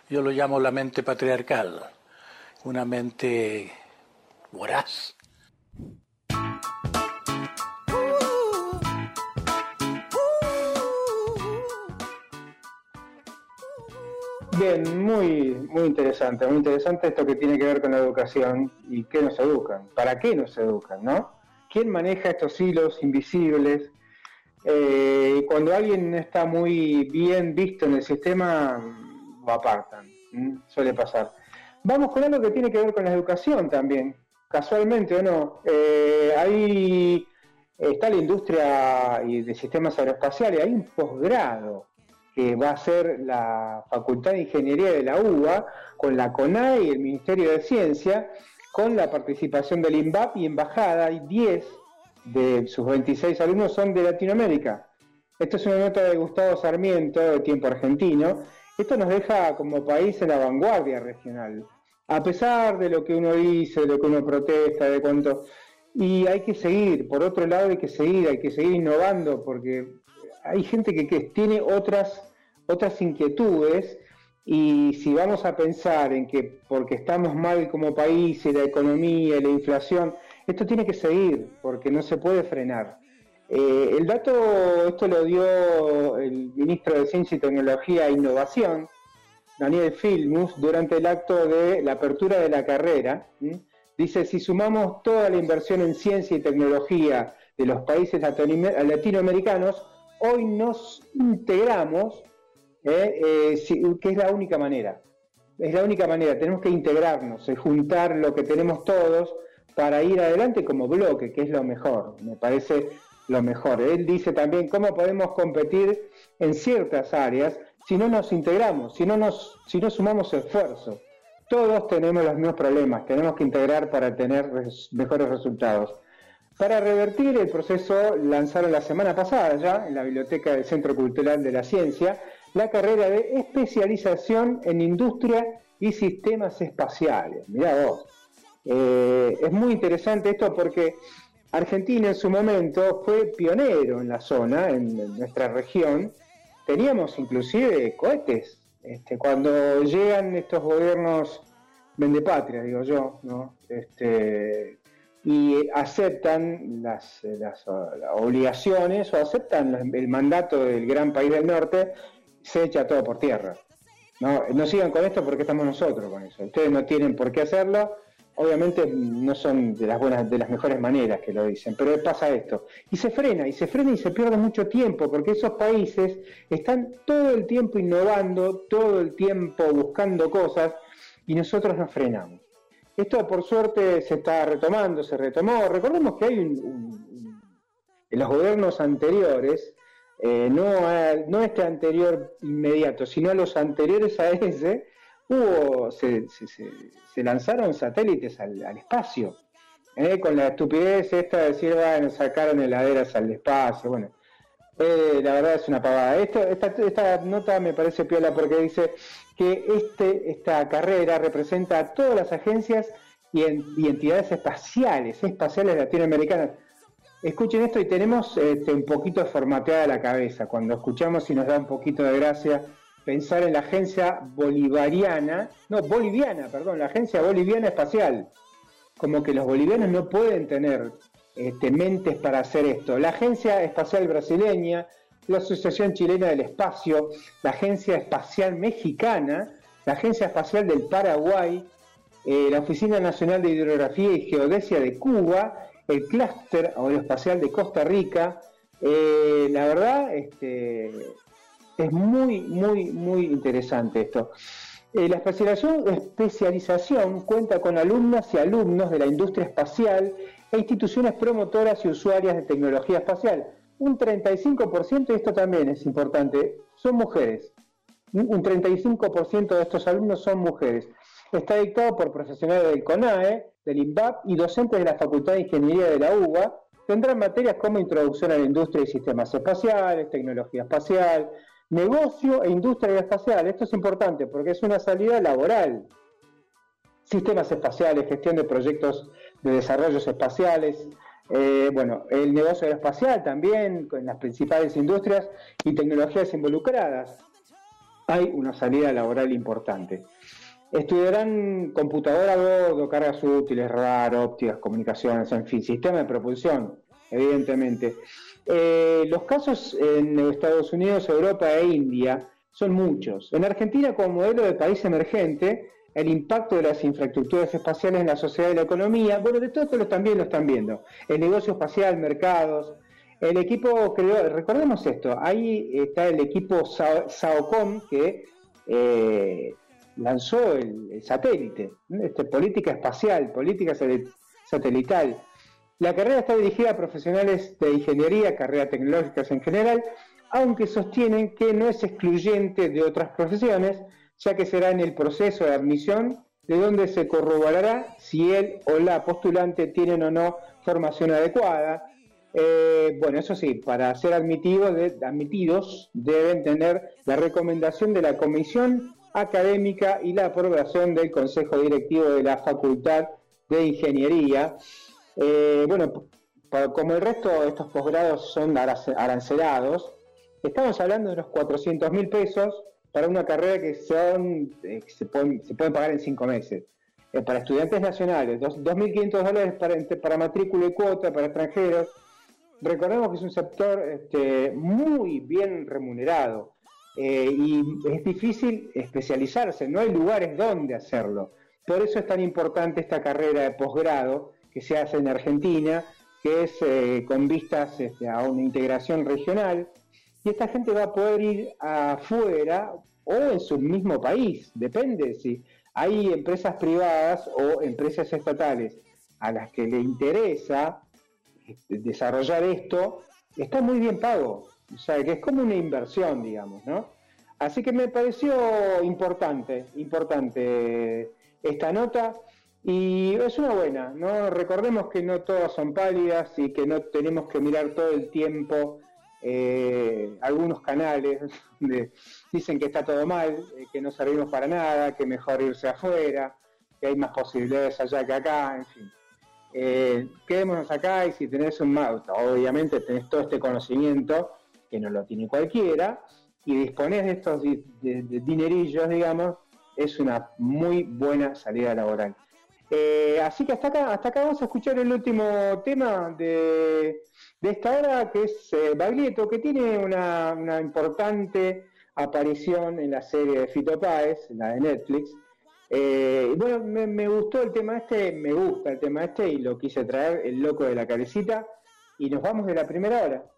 yo lo llamo la mente patriarcal una mente voraz. Bien, muy, muy interesante, muy interesante esto que tiene que ver con la educación y qué nos educan, para qué nos educan, ¿no? ¿Quién maneja estos hilos invisibles? Eh, cuando alguien no está muy bien visto en el sistema, lo apartan, suele pasar. Vamos con algo que tiene que ver con la educación también, casualmente o no. Eh, ahí está la industria de sistemas aeroespaciales, hay un posgrado que va a ser la Facultad de Ingeniería de la UBA, con la CONAE y el Ministerio de Ciencia, con la participación del INVAP y Embajada, y 10 de sus 26 alumnos son de Latinoamérica. Esto es una nota de Gustavo Sarmiento, de Tiempo Argentino. Esto nos deja como país en la vanguardia regional. A pesar de lo que uno dice, de lo que uno protesta, de cuánto... Y hay que seguir, por otro lado hay que seguir, hay que seguir innovando, porque hay gente que, tiene otras, otras inquietudes y si vamos a pensar en que porque estamos mal como país y la economía la inflación, esto tiene que seguir porque no se puede frenar. Eh, el dato, esto lo dio el ministro de Ciencia y Tecnología e Innovación, Daniel Filmus, durante el acto de la apertura de la carrera. Dice, si sumamos toda la inversión en ciencia y tecnología de los países latinoamericanos, hoy nos integramos, eh, eh, que es la única manera. Es la única manera, tenemos que integrarnos, juntar lo que tenemos todos para ir adelante como bloque, que es lo mejor, me parece lo mejor. Él dice también cómo podemos competir en ciertas áreas si no nos integramos, si no, nos, si no sumamos esfuerzo. Todos tenemos los mismos problemas, tenemos que integrar para tener mejores resultados. Para revertir el proceso, lanzaron la semana pasada ya en la biblioteca del Centro Cultural de la Ciencia la carrera de especialización en industria y sistemas espaciales. Mirá vos. Eh, es muy interesante esto porque Argentina en su momento fue pionero en la zona, en, nuestra región. Teníamos inclusive cohetes. Este, cuando llegan estos gobiernos patria, digo yo, ¿no? Este, y aceptan las, las, obligaciones o aceptan el mandato del gran país del norte, se echa todo por tierra. No, no sigan con esto porque estamos nosotros con eso. Ustedes no tienen por qué hacerlo. Obviamente no son de las buenas, de las mejores maneras que lo dicen, pero pasa esto. Y se frena, y se frena y se pierde mucho tiempo, porque esos países están todo el tiempo innovando, todo el tiempo buscando cosas, y nosotros nos frenamos. Esto por suerte se está retomando, se retomó. Recordemos que hay un, en los gobiernos anteriores, eh, no, no este anterior inmediato, sino a los anteriores a ese, hubo, se, lanzaron satélites al, espacio. Eh, con la estupidez esta de decir, bueno, sacaron heladeras al espacio, bueno. Eh, la verdad es una pavada. esta, nota me parece piola porque dice, que este, esta carrera representa a todas las agencias y, entidades espaciales, espaciales latinoamericanas. Escuchen esto y tenemos este, un poquito formateada la cabeza. Cuando escuchamos y nos da un poquito de gracia pensar en la agencia bolivariana, no, boliviana, perdón, la agencia boliviana espacial. Como que los bolivianos no pueden tener este, mentes para hacer esto. La agencia espacial brasileña, la Asociación Chilena del Espacio, la Agencia Espacial Mexicana, la Agencia Espacial del Paraguay, eh, la Oficina Nacional de Hidrografía y Geodesia de Cuba, el Clúster Aeroespacial de Costa Rica. Eh, la verdad, este, es muy, muy, muy interesante esto. Eh, la especialización, especialización cuenta con alumnas y alumnos de la industria espacial e instituciones promotoras y usuarias de tecnología espacial un 35%, y esto también es importante, son mujeres. Un 35% de estos alumnos son mujeres. Está dictado por profesionales del CONAE, del INVAP y docentes de la Facultad de Ingeniería de la UBA. Tendrán materias como introducción a la industria y sistemas espaciales, tecnología espacial, negocio e industria espacial. Esto es importante porque es una salida laboral. Sistemas espaciales, gestión de proyectos de desarrollos espaciales, eh, bueno, el negocio aeroespacial también, con las principales industrias y tecnologías involucradas. Hay una salida laboral importante. Estudiarán computadora a bordo, cargas útiles, radar, ópticas, comunicaciones, en fin, sistema de propulsión, evidentemente. Eh, los casos en Estados Unidos, Europa e India son muchos. En Argentina, como modelo de país emergente, el impacto de las infraestructuras espaciales en la sociedad y la economía, bueno, de todo esto también lo están viendo. El negocio espacial, mercados. El equipo creó, recordemos esto, ahí está el equipo SAOCOM que eh, lanzó el, satélite, este, política espacial, política satelital. La carrera está dirigida a profesionales de ingeniería, carreras tecnológicas en general, aunque sostienen que no es excluyente de otras profesiones, ya que será en el proceso de admisión de donde se corroborará si él o la postulante tienen o no formación adecuada. Eh, bueno, eso sí, para ser admitidos, admitidos deben tener la recomendación de la comisión académica y la aprobación del Consejo Directivo de la Facultad de Ingeniería. Eh, bueno, como el resto de estos posgrados son arancelados, estamos hablando de unos 400 mil pesos para una carrera que son eh, se, pueden, pagar en cinco meses. Eh, para estudiantes nacionales, 2.500 dólares para, para matrícula y cuota para extranjeros. Recordemos que es un sector este, muy bien remunerado y es difícil especializarse, no hay lugares donde hacerlo. Por eso es tan importante esta carrera de posgrado que se hace en Argentina, que es eh, con vistas este, a una integración regional, y esta gente va a poder ir afuera o en su mismo país, depende si hay empresas privadas o empresas estatales a las que le interesa este, desarrollar esto, está muy bien pago, o sea que es como una inversión, digamos, ¿no? Así que me pareció importante, importante esta nota. Y es una buena, ¿no? Recordemos que no todas son pálidas y que no tenemos que mirar todo el tiempo eh, algunos canales <laughs> donde dicen que está todo mal, eh, que no servimos para nada, que mejor irse afuera, que hay más posibilidades allá que acá, en fin. Eh, quedémonos acá y si tenés un auto, obviamente tenés todo este conocimiento, que no lo tiene cualquiera, y disponés de estos dinerillos, digamos, es una muy buena salida laboral. Eh, así que hasta acá, hasta acá vamos a escuchar el último tema de, esta hora, que es eh, Baglietto, que tiene una, importante aparición en la serie de Fito Páez, la de Netflix. Eh, bueno, me, me, gustó el tema este, me gusta el tema este y lo quise traer, el loco de la carecita. Y nos vamos de la primera hora.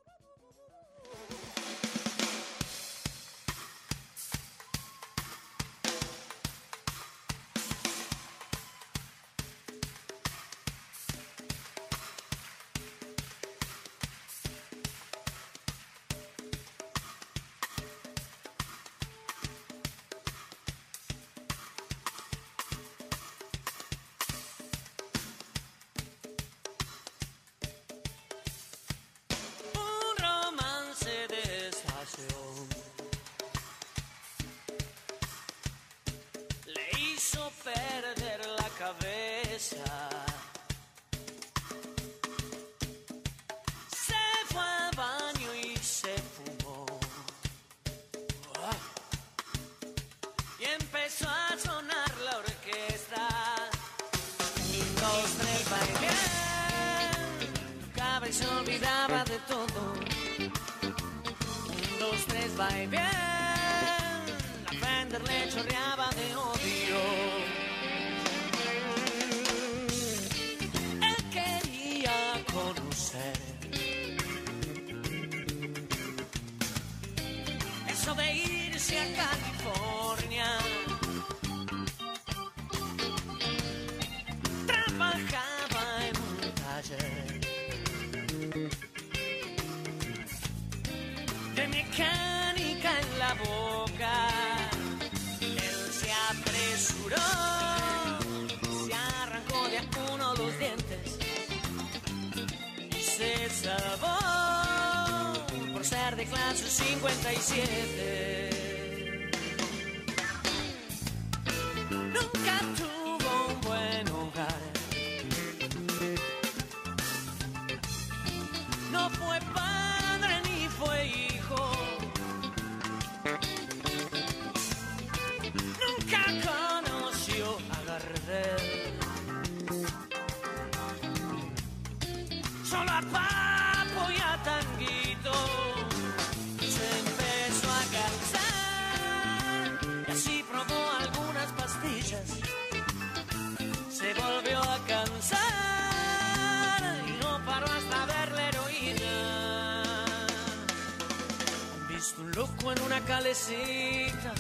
Una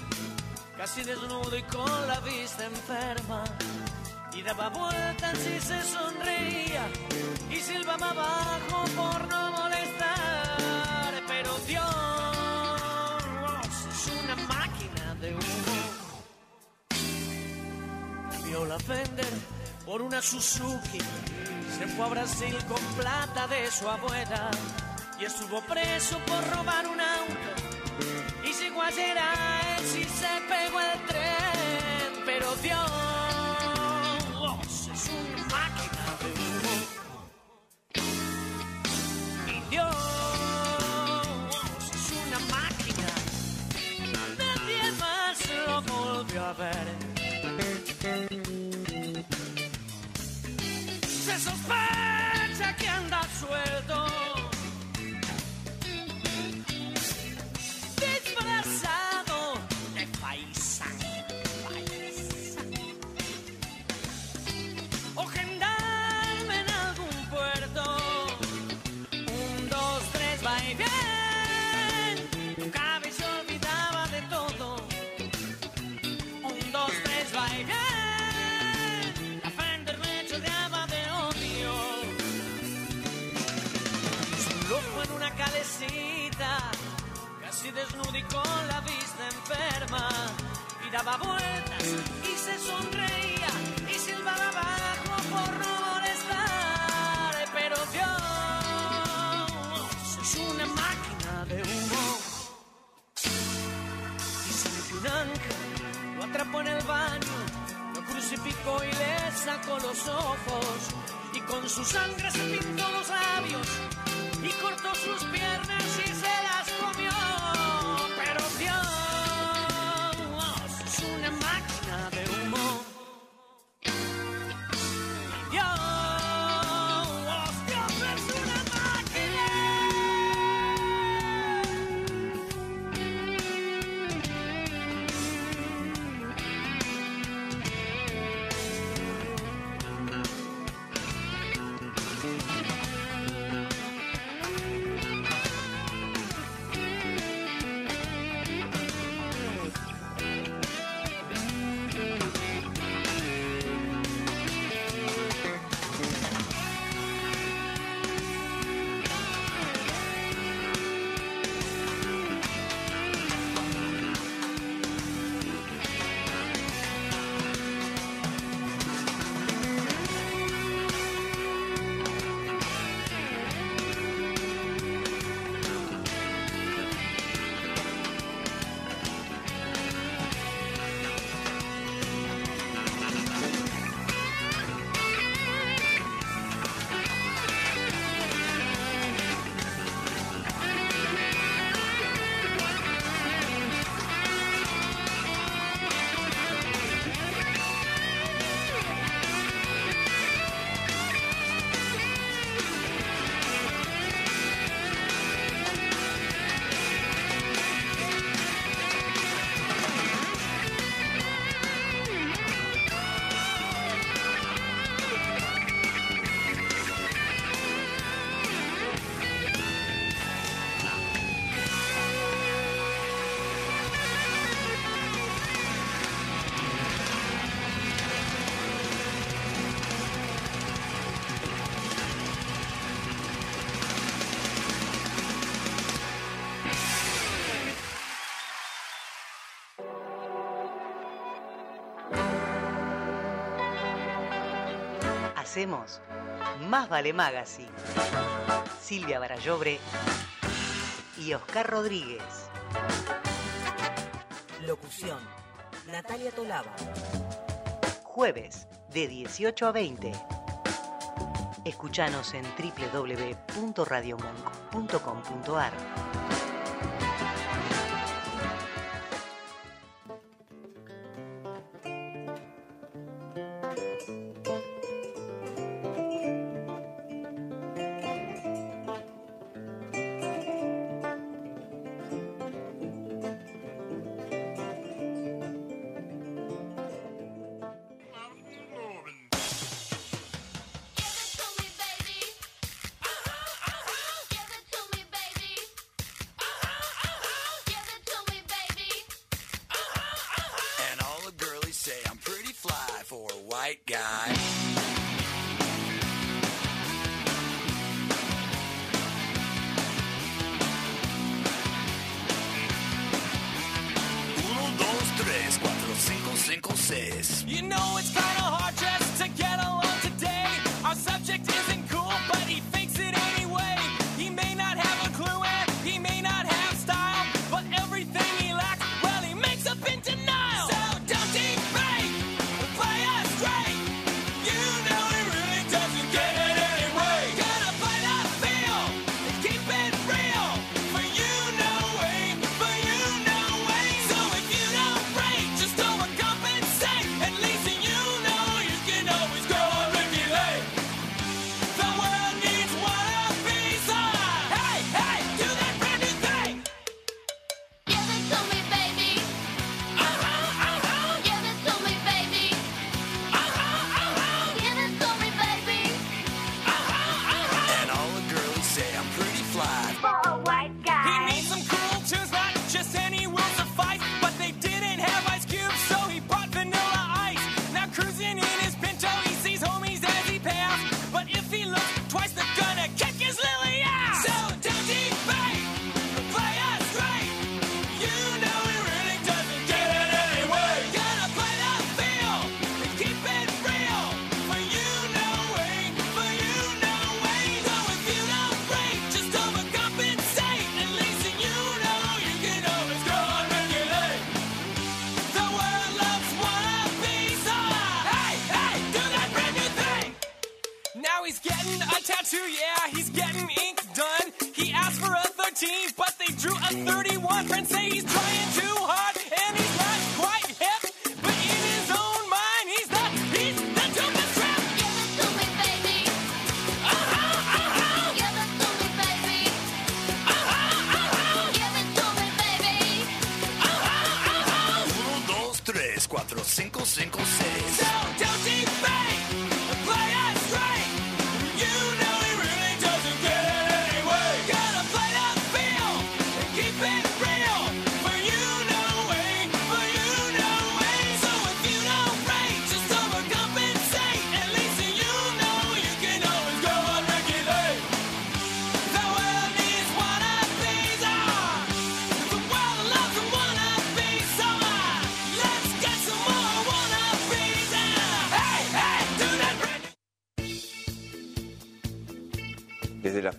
casi desnudo y con la vista enferma. Y daba vueltas y se sonreía y silbaba abajo por no molestar. Pero Dios es una máquina de humo. Vio la Fender por una Suzuki. Se fue a Brasil con plata de su abuela y estuvo preso por robar un auto. Y llegó ayer a se pegó el tren, pero Dios Hacemos Más Vale Magazine. Silvia Barallobre y Oscar Rodríguez. Locución. Natalia Tolaba. Jueves de 18 a 20. Escuchanos en www.radiomonk.com.ar.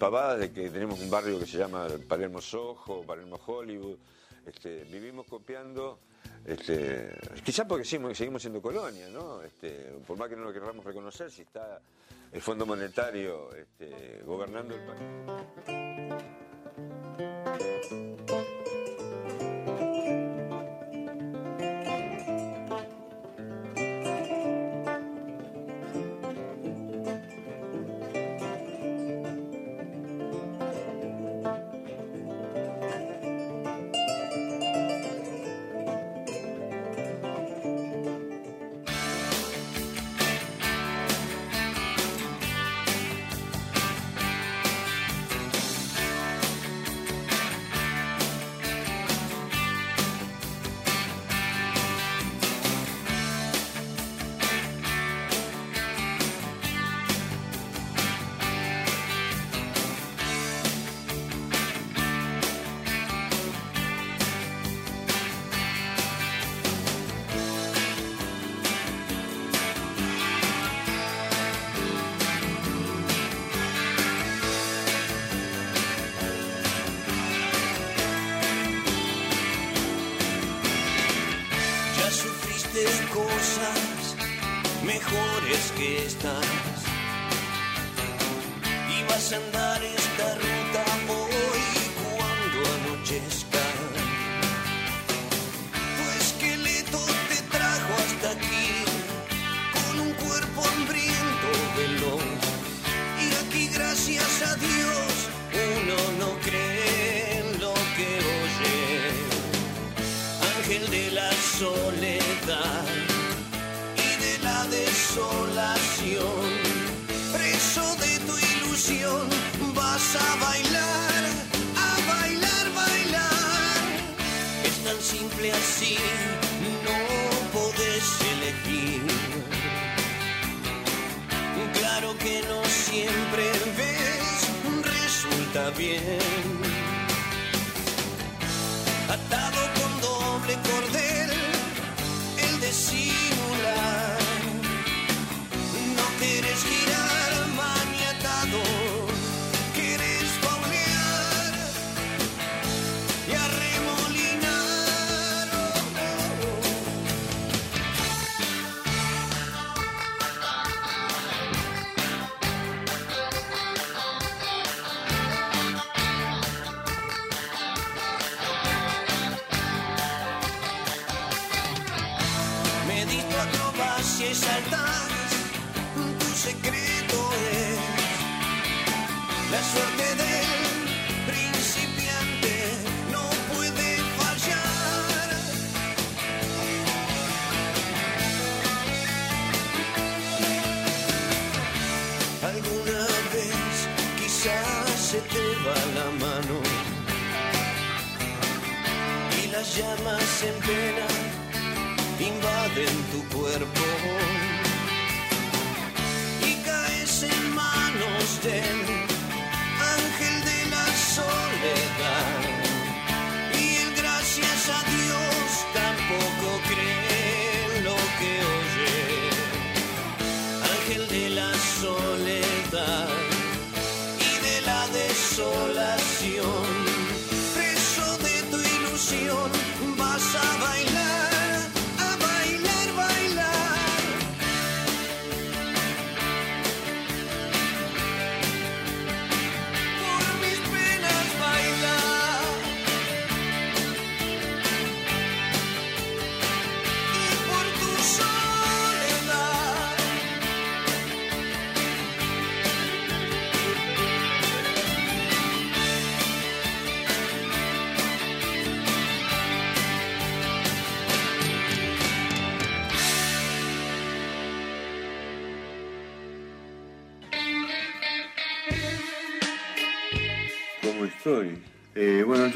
de que tenemos un barrio que se llama Palermo Soho, Palermo Hollywood. Este, vivimos copiando, este, quizás porque seguimos, siendo colonia, ¿no? Este, por más que no lo queramos reconocer, si está el Fondo Monetario gobernando el país.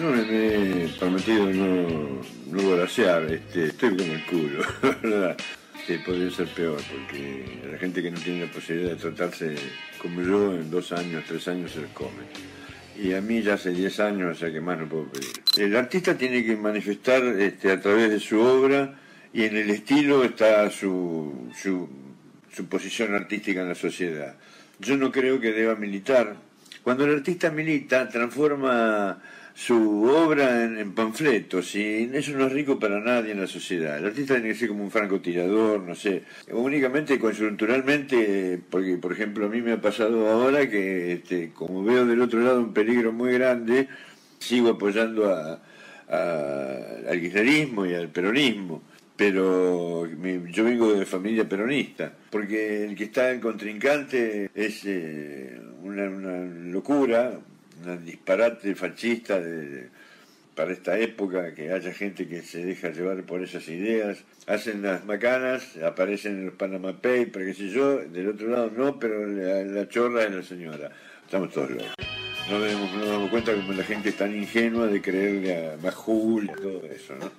Yo me, he prometido no, no voracear, este, estoy como el culo, <laughs> ¿verdad? Que podría ser peor, porque la gente que no tiene la posibilidad de tratarse como yo, en dos años, tres años se les come. Y a mí ya hace diez años, o sea que más no puedo pedir. El artista tiene que manifestar este, a través de su obra y en el estilo está su, su, su posición artística en la sociedad. Yo no creo que deba militar. Cuando el artista milita, transforma su obra en, panfletos y eso no es rico para nadie en la sociedad. El artista tiene que ser como un francotirador, no sé, únicamente coyunturalmente, porque por ejemplo a mí me ha pasado ahora que este, como veo del otro lado un peligro muy grande, sigo apoyando a, al kirchnerismo y al peronismo. Pero yo vengo de familia peronista, porque el que está en contrincante es eh, una locura, un disparate fascista de- para esta época, que haya gente que se deja llevar por esas ideas, hacen las macanas, aparecen en los Panama Papers, qué sé yo, del otro lado no, pero la, chorra es la señora. Estamos todos locos. No nos no damos cuenta como la gente es tan ingenua de creerle a Majul y todo eso, ¿no?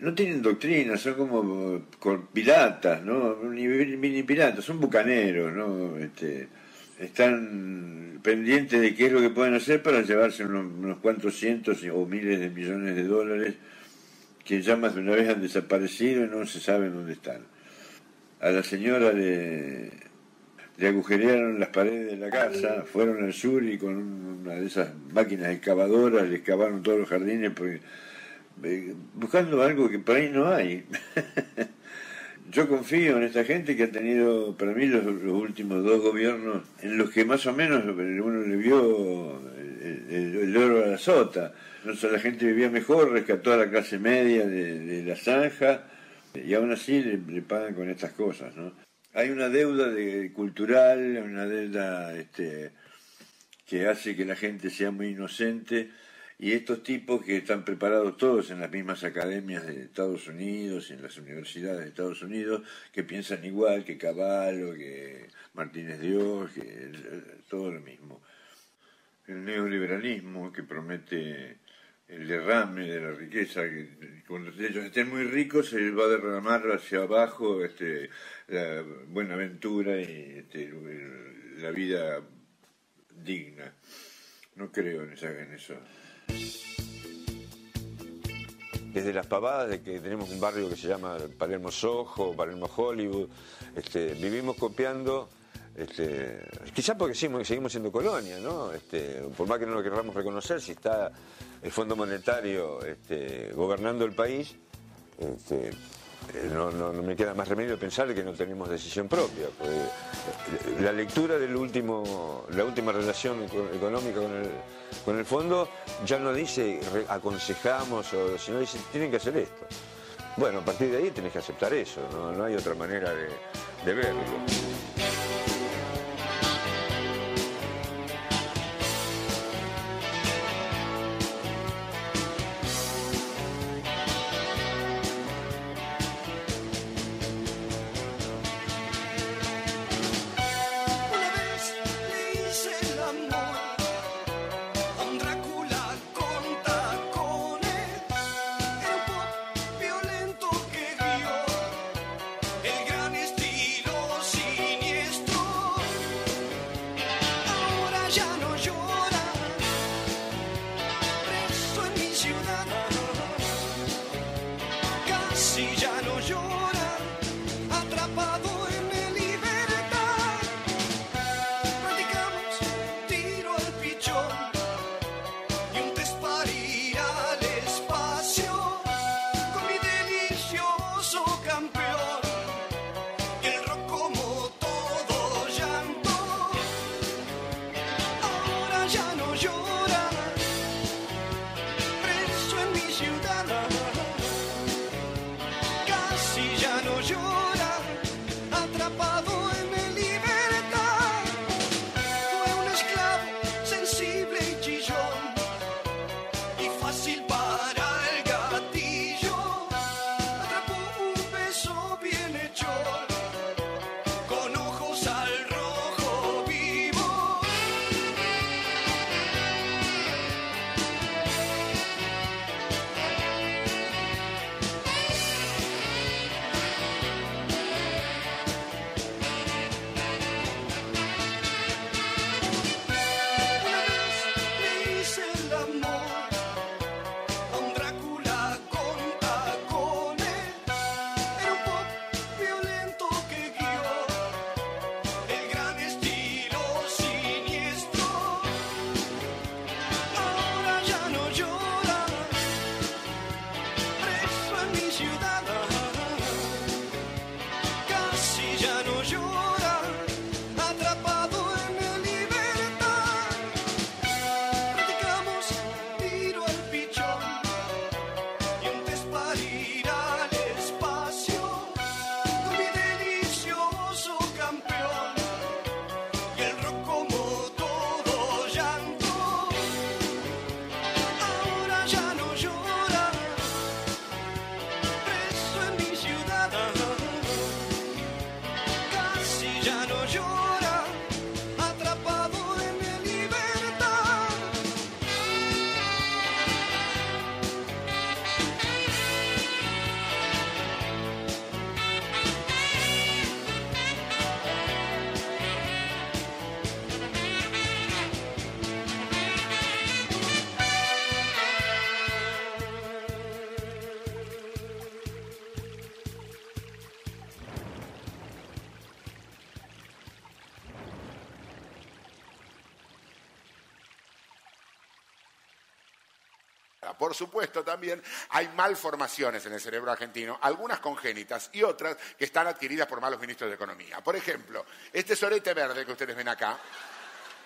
no tienen doctrina, son como cor- piratas, ¿no? Ni, ni piratas, son bucaneros, ¿no? Este, están pendientes de qué es lo que pueden hacer para llevarse unos, unos cuantos cientos o miles de millones de dólares que ya más de una vez han desaparecido y no se sabe dónde están. A la señora le, le agujerearon las paredes de la casa, fueron al sur y con una de esas máquinas excavadoras le excavaron todos los jardines porque eh, buscando algo que por ahí no hay. <laughs> Yo confío en esta gente que ha tenido, para mí, los, los últimos dos gobiernos en los que más o menos uno le vio el, oro a la sota. No sé, la gente vivía mejor, rescató a la clase media de, de la zanja y aún así le, le pagan con estas cosas, ¿no? Hay una deuda de, cultural, una deuda este, que hace que la gente sea muy inocente y estos tipos que están preparados todos en las mismas academias de Estados Unidos, en las universidades de Estados Unidos, que piensan igual que Caballo, que Martínez Dios, que eh, todo lo mismo. El neoliberalismo que promete el derrame de la riqueza. que Cuando ellos estén muy ricos se va a derramar hacia abajo este, la buena aventura y este, la vida digna. No creo en, esa, en eso. Desde las pavadas de que tenemos un barrio que se llama Palermo Soho, Palermo Hollywood, este, vivimos copiando, este, quizás porque seguimos, siendo colonia, ¿no? Este, por más que no lo queramos reconocer, si está el Fondo Monetario este, gobernando el país, no, no- no me queda más remedio pensar que no tenemos decisión propia. eh, la lectura del último, la última relación eco- económica con el, con el fondo ya no dice aconsejamos, o, sino dice tienen que hacer esto. Bueno, a partir de ahí tenés que aceptar eso, no, no hay otra manera de verlo. Por supuesto, también hay malformaciones en el cerebro argentino, algunas congénitas y otras que están adquiridas por malos ministros de Economía. Por ejemplo, este sorete verde que ustedes ven acá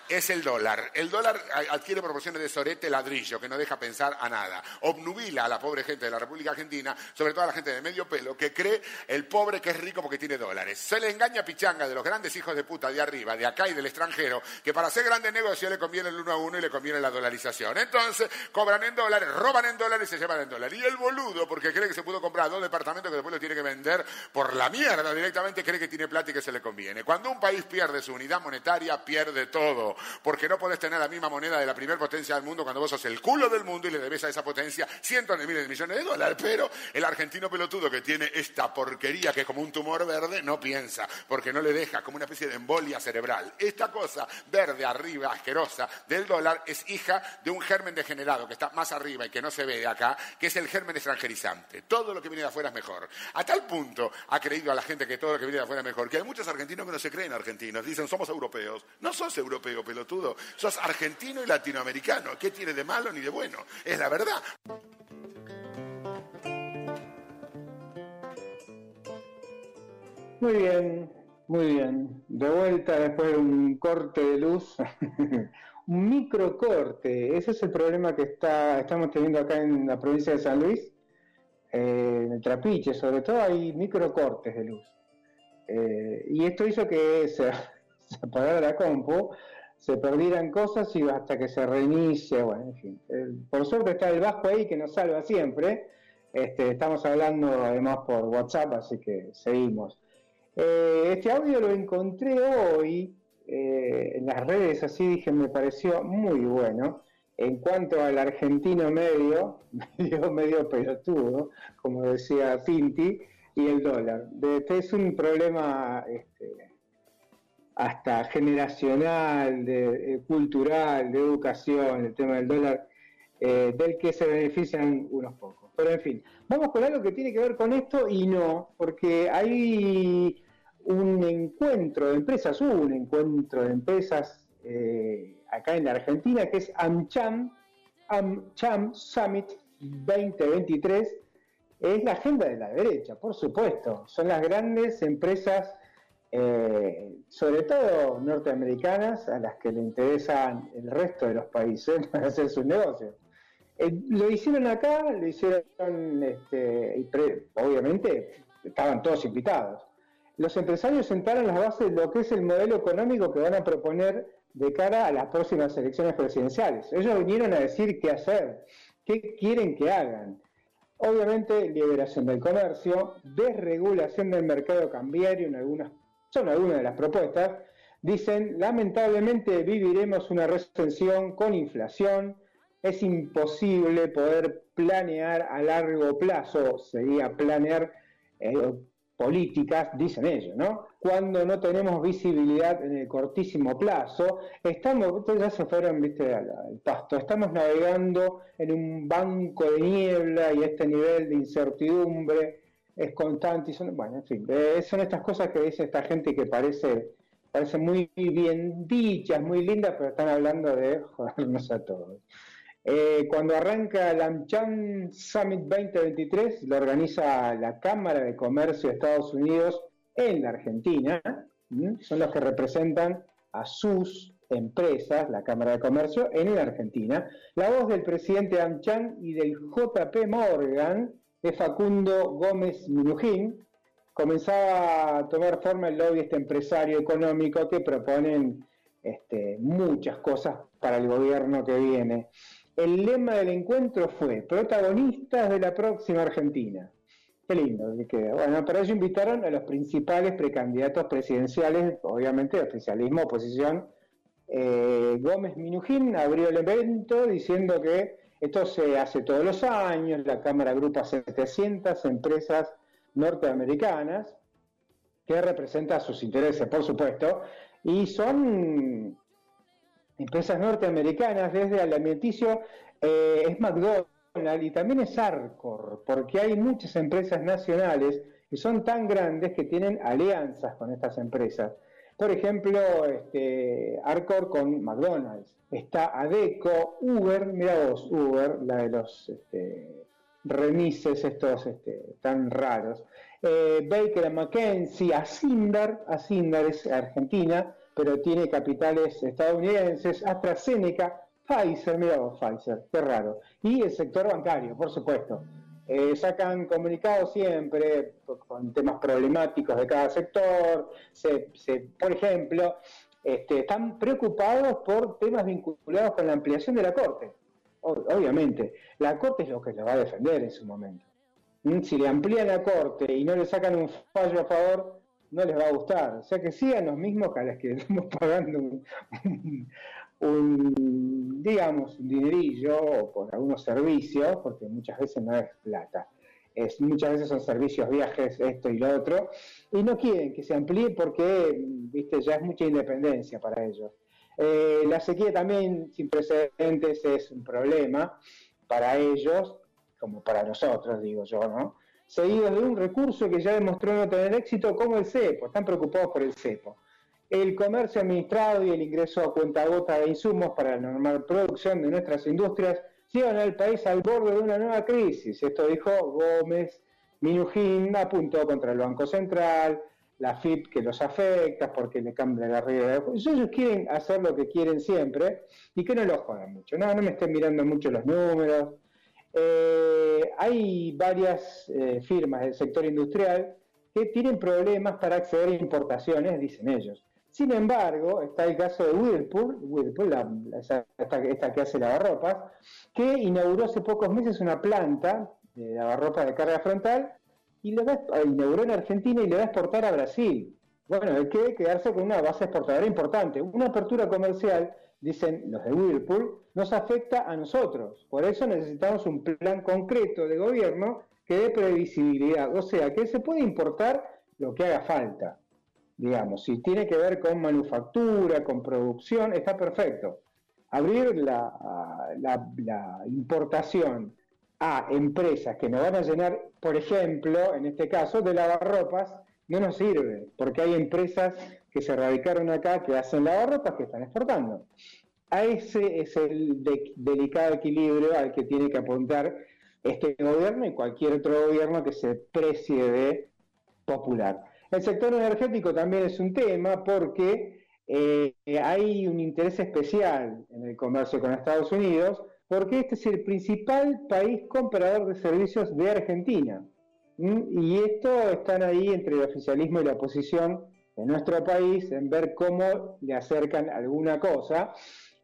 es el dólar. El dólar adquiere proporciones de sorete ladrillo, que no deja pensar a nada. Obnubila a la pobre gente de la República Argentina, sobre todo a la gente de medio pelo, que cree el pobre que es rico porque tiene dólares. Se le engaña pichanga de los grandes hijos de puta de arriba, de acá y del extranjero, que para hacer grandes negocios le conviene el uno a uno y le conviene la dolarización. Entonces, cobran en dólares, roban en dólares y se llevan en dólares. Y el boludo, porque cree que se pudo comprar dos departamentos que después lo tiene que vender por la mierda directamente, cree que tiene plata y que se le conviene. Cuando un país pierde su unidad monetaria, pierde todo. Porque no podés tener la misma moneda de la primera potencia del mundo cuando vos sos el culo del mundo y le debes a esa potencia cientos de miles de millones de dólares. Pero el argentino pelotudo que tiene esta porquería que es como un tumor verde no piensa, porque no le deja como una especie de embolia cerebral. Esta cosa verde arriba, asquerosa, del dólar es hija de un germen degenerado que está más arriba y que no se ve de acá, que es el germen extranjerizante. Todo lo que viene de afuera es mejor. A tal punto ha creído a la gente que todo lo que viene de afuera es mejor, que hay muchos argentinos que no se creen argentinos. Dicen, somos europeos. No sos europeo, pelotudo. Sos argentino y latinoamericano. ¿Qué tiene de malo ni de bueno? Es la verdad. Muy bien, muy bien. De vuelta después de un corte de luz, <laughs> un microcorte. Ese es el problema que está, estamos teniendo acá en la provincia de San Luis. Eh, en el Trapiche, sobre todo, hay microcortes de luz. Eh, y esto hizo que se, <laughs> se apagara la compu, se perdieran cosas y hasta que se reinicie, bueno, en fin. Por suerte está el Vasco ahí que nos salva siempre. Este, estamos hablando además por WhatsApp, así que seguimos. Eh, este audio lo encontré hoy eh, en las redes, así dije, me pareció muy bueno. En cuanto al argentino medio, <laughs> medio, medio pelotudo, como decía Tinti, y el dólar. Este es un problema este, hasta generacional, de, eh, cultural, de educación, el tema del dólar, eh, del que se benefician unos pocos. Pero en fin, vamos con algo que tiene que ver con esto y no, porque hay un encuentro de empresas, hubo un encuentro de empresas eh, acá en la Argentina que es AmCham, AmCham Summit 2023, es la agenda de la derecha, por supuesto. Son las grandes empresas, eh, sobre todo norteamericanas, a las que le interesan el resto de los países <laughs> para hacer sus negocios. Eh, lo hicieron acá, lo hicieron, este, obviamente, estaban todos invitados. Los empresarios sentaron las bases de lo que es el modelo económico que van a proponer de cara a las próximas elecciones presidenciales. Ellos vinieron a decir qué hacer, qué quieren que hagan. Obviamente, liberación del comercio, desregulación del mercado cambiario, en algunas, son algunas de las propuestas. Dicen, lamentablemente viviremos una recesión con inflación, es imposible poder planear a largo plazo, sería planear eh, políticas, dicen ellos, ¿no? Cuando no tenemos visibilidad en el cortísimo plazo, estamos, estos ya se fueron, viste, al, al pasto, estamos navegando en un banco de niebla y este nivel de incertidumbre es constante y son, bueno, en fin, eh, son estas cosas que dice esta gente que parece, parece muy bien dichas, muy lindas, pero están hablando de jodernos a todos. Eh, cuando arranca el AmCham Summit 2023, lo organiza la Cámara de Comercio de Estados Unidos en la Argentina. Son los que representan a sus empresas, la Cámara de Comercio, en la Argentina. La voz del presidente AmCham y del JP Morgan es Facundo Gómez Minujín. Comenzaba a tomar forma el lobby este empresario económico que proponen este, muchas cosas para el gobierno que viene. El lema del encuentro fue protagonistas de la próxima Argentina. Qué lindo. que, bueno, para ello invitaron a los principales precandidatos presidenciales, obviamente oficialismo, oposición. Eh, Gómez Minujín abrió el evento diciendo que esto se hace todos los años, la Cámara agrupa 700 empresas norteamericanas que representan sus intereses, por supuesto, y son empresas norteamericanas, desde alimenticio, eh, es McDonald's y también es Arcor, porque hay muchas empresas nacionales que son tan grandes que tienen alianzas con estas empresas. Por ejemplo, este, Arcor con McDonald's, está Adeco, Uber, mira vos, Uber, la de los este, remises estos este, tan raros. Eh, Baker McKenzie, Asindar, Asindar es argentina, pero tiene capitales estadounidenses, AstraZeneca, Pfizer, mira vos, Pfizer, qué raro. Y el sector bancario, por supuesto. Eh, sacan comunicados siempre con temas problemáticos de cada sector. Se, se- por ejemplo, este, están preocupados por temas vinculados con la ampliación de la Corte. Ob- obviamente, la Corte es lo que lo va a defender en su momento. Mm, Si le amplían la Corte y no le sacan un fallo a favor, no les va a gustar. O sea que sigan los mismos que a los que <laughs> estamos pagando un, un, digamos, un dinerillo por algunos servicios, porque muchas veces no es plata. Es, muchas veces son servicios, viajes, esto y lo otro, y no quieren que se amplíe porque, viste, ya es mucha independencia para ellos. Eh, la sequía también sin precedentes es un problema para ellos, como para nosotros, digo yo, ¿no? Seguidos de un recurso que ya demostró no tener éxito como el cepo, están preocupados por el cepo. El comercio administrado y el ingreso a cuenta gota de insumos para la normal producción de nuestras industrias llevan al país al borde de una nueva crisis. Esto dijo Gómez Minujín, apuntó contra el Banco Central, la FIP que los afecta porque le cambia la regla. Ellos quieren hacer lo que quieren siempre y que no los jodan mucho. No, no me estén mirando mucho los números. Eh, hay varias eh, firmas del sector industrial que tienen problemas para acceder a importaciones, dicen ellos. Sin embargo, está el caso de Whirlpool, Whirlpool la- la- esta, que hace lavarropas, que inauguró hace pocos meses una planta de lavarropas de carga frontal y va a- inauguró en Argentina y le va a exportar a Brasil. Bueno, hay que quedarse con una base exportadora importante. Una apertura comercial, dicen los de Whirlpool, nos afecta a nosotros. Por eso necesitamos un plan concreto de gobierno que dé previsibilidad. O sea, que se puede importar lo que haga falta. Digamos, si tiene que ver con manufactura, con producción, está perfecto. Abrir la, la- importación a empresas que nos van a llenar, por ejemplo, en este caso, de lavarropas, no nos sirve, porque hay empresas que se radicaron acá que hacen lavarropas que están exportando. A ese es el de- delicado equilibrio al que tiene que apuntar este gobierno y cualquier otro gobierno que se precie de popular. El sector energético también es un tema porque eh, hay un interés especial en el comercio con Estados Unidos, porque este es el principal país comprador de servicios de Argentina. Y esto están ahí entre el oficialismo y la oposición de nuestro país en ver cómo le acercan alguna cosa.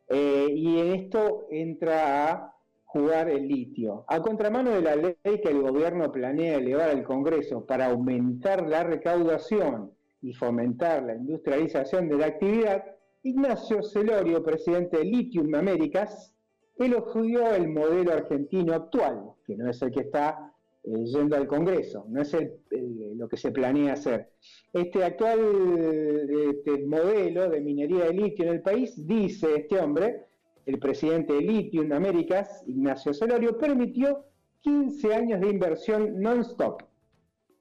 Eh, y en esto entra a jugar el litio. A contramano de la ley que el gobierno planea elevar al Congreso para aumentar la recaudación y fomentar la industrialización de la actividad, Ignacio Celorio, presidente de Lithium Américas, elogió el modelo argentino actual, que no es el que está yendo al Congreso, no es el- lo que se planea hacer. Este actual eh, este modelo de minería de litio en el país, dice este hombre, el presidente de Lithium Américas, Ignacio Celorio, permitió 15 años de inversión non-stop.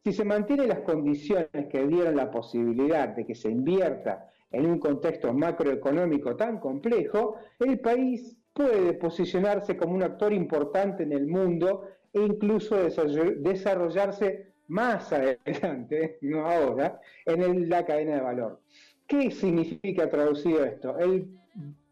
Si se mantienen las condiciones que dieron la posibilidad de que se invierta en un contexto macroeconómico tan complejo, el país puede posicionarse como un actor importante en el mundo e incluso desarroll- desarrollarse más adelante, <laughs> no ahora, en la cadena de valor. ¿Qué significa traducido esto? El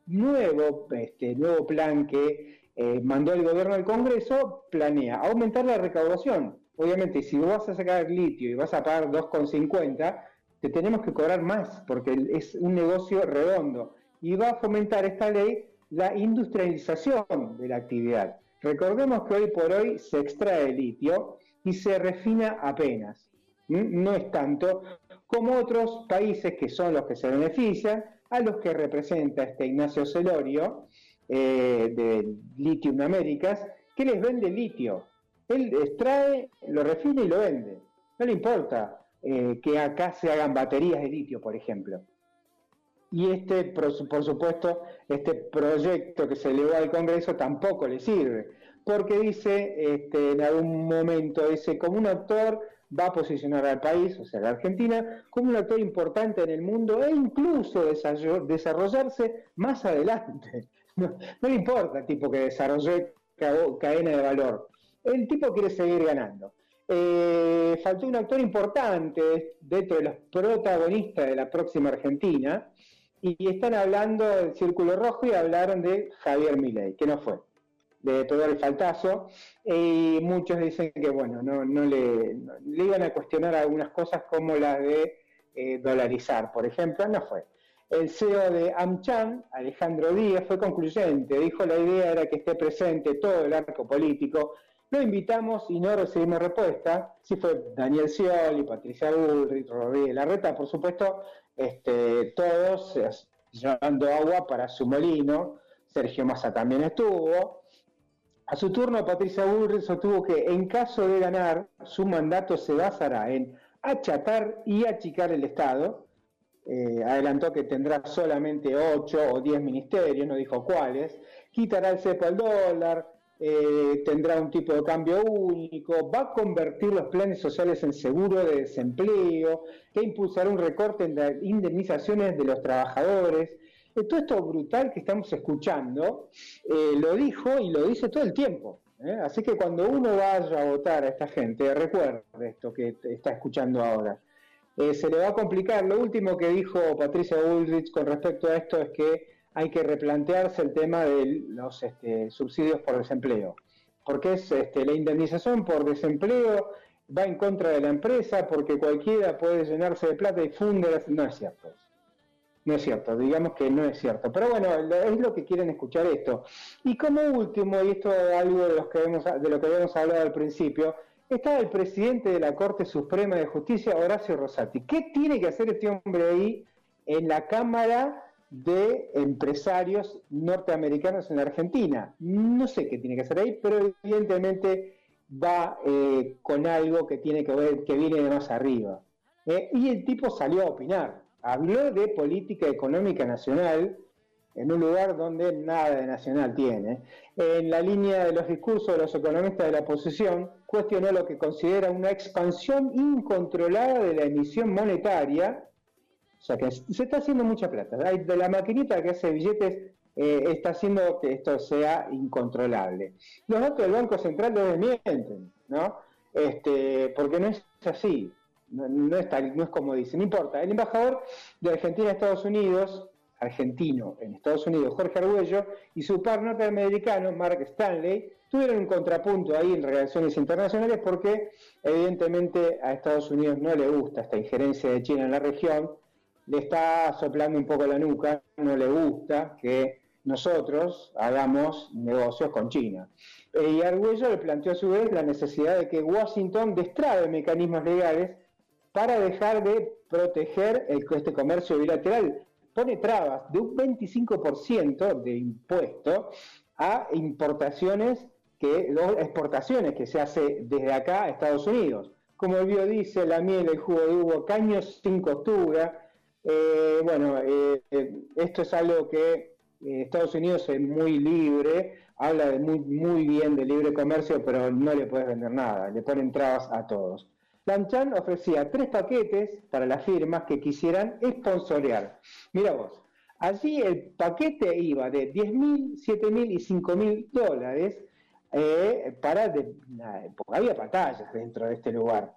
nuevo, este, nuevo plan que eh, mandó el gobierno al Congreso planea aumentar la recaudación. Obviamente, si vos vas a sacar litio y vas a pagar 2,50, te tenemos que cobrar más porque es un negocio redondo. Y va a fomentar esta ley la industrialización de la actividad. Recordemos que hoy por hoy se extrae litio y se refina apenas. No es tanto como otros países que son los que se benefician, a los que representa este Ignacio Celorio eh, de Lithium Américas, que les vende litio. Él extrae, lo refina y lo vende. No le importa eh, que acá se hagan baterías de litio, por ejemplo. Y este, por, su- por supuesto, este proyecto que se elevó al Congreso tampoco le sirve, porque dice, este, en algún momento, dice, como un actor va a posicionar al país, o sea, la Argentina, como un actor importante en el mundo e incluso desarroll- desarrollarse más adelante. <laughs> No, le importa el tipo que desarrolló ca- cadena de valor. El tipo quiere seguir ganando. Eh, faltó un actor importante dentro de los protagonistas de la próxima Argentina y están hablando del Círculo Rojo y hablaron de Javier Milei, que no fue. Le pegó el faltazo y muchos dicen que, bueno, no, no- le iban a cuestionar algunas cosas como la de eh, dolarizar, por ejemplo, no fue. El CEO de AmCham, Alejandro Díaz, fue concluyente. Dijo la idea era que esté presente todo el arco político Lo invitamos y no recibimos respuesta. Sí fue Daniel Scioli, Patricia Bullrich, Rodríguez Larreta, por supuesto, este, todos eh, llevando agua para su molino. Sergio Massa también estuvo. A su turno, Patricia Bullrich sostuvo que en caso de ganar, su mandato se basará en achatar y achicar el Estado. Eh, adelantó que tendrá solamente 8 o 10 ministerios, no dijo cuáles. Quitará el cepo al dólar, eh, tendrá un tipo de cambio único, va a convertir los planes sociales en seguro de desempleo, que impulsará un recorte en las indemnizaciones de los trabajadores. Eh, todo esto brutal que estamos escuchando, eh, lo dijo y lo dice todo el tiempo. Así que cuando uno vaya a votar a esta gente, recuerde esto que está escuchando ahora. Se le va a complicar. Lo último que dijo Patricia Bullrich con respecto a esto es que hay que replantearse el tema de los este, subsidios por desempleo, porque es este, la indemnización por desempleo va en contra de la empresa porque cualquiera puede llenarse de plata y funde. las- No es cierto. No es cierto, digamos que no es cierto. Pero bueno, es lo que quieren escuchar esto. Y como último, y esto es algo de, los que hemos- de lo que habíamos hablado al principio, está el presidente de la Corte Suprema de Justicia, Horacio Rosati. ¿Qué tiene que hacer este hombre ahí en la Cámara de Empresarios Norteamericanos en Argentina? No sé qué tiene que hacer ahí, pero evidentemente va eh, con algo que tiene que ver, que viene de más arriba. Eh, y el tipo salió a opinar. Habló de política económica nacional en un lugar donde nada de nacional tiene. En la línea de los discursos de los economistas de la oposición, cuestionó lo que considera una expansión incontrolada de la emisión monetaria, o sea que se está haciendo mucha plata. De la maquinita que hace billetes eh, está haciendo que esto sea incontrolable. Los datos del Banco Central lo desmienten, ¿no? Este, porque no es así, no, no es no es como dicen, no importa. El embajador de Argentina a Estados Unidos, argentino en Estados Unidos, Jorge Arguello, y su par norteamericano, Mark Stanley, tuvieron un contrapunto ahí en relaciones internacionales porque evidentemente a Estados Unidos no le gusta esta injerencia de China en la región, le está soplando un poco la nuca, no le gusta que nosotros hagamos negocios con China. Eh, Y Argüello le planteó a su vez la necesidad de que Washington destrabe mecanismos legales para dejar de proteger este comercio bilateral. Pone trabas de un 25% de impuesto a importaciones que, exportaciones que se hace desde acá a Estados Unidos, como el biodiesel, la miel, el jugo de uva, caños sin costura. Eh, bueno, eh, eh, esto es algo que eh, Estados Unidos es muy libre, habla muy, bien de libre comercio, pero no le puedes vender nada, le ponen trabas a todos. Lanchan ofrecía tres paquetes para las firmas que quisieran sponsorear. Mira vos, allí el paquete iba de 10 mil, 7 mil y 5 mil dólares para, de- había pantallas dentro de este lugar,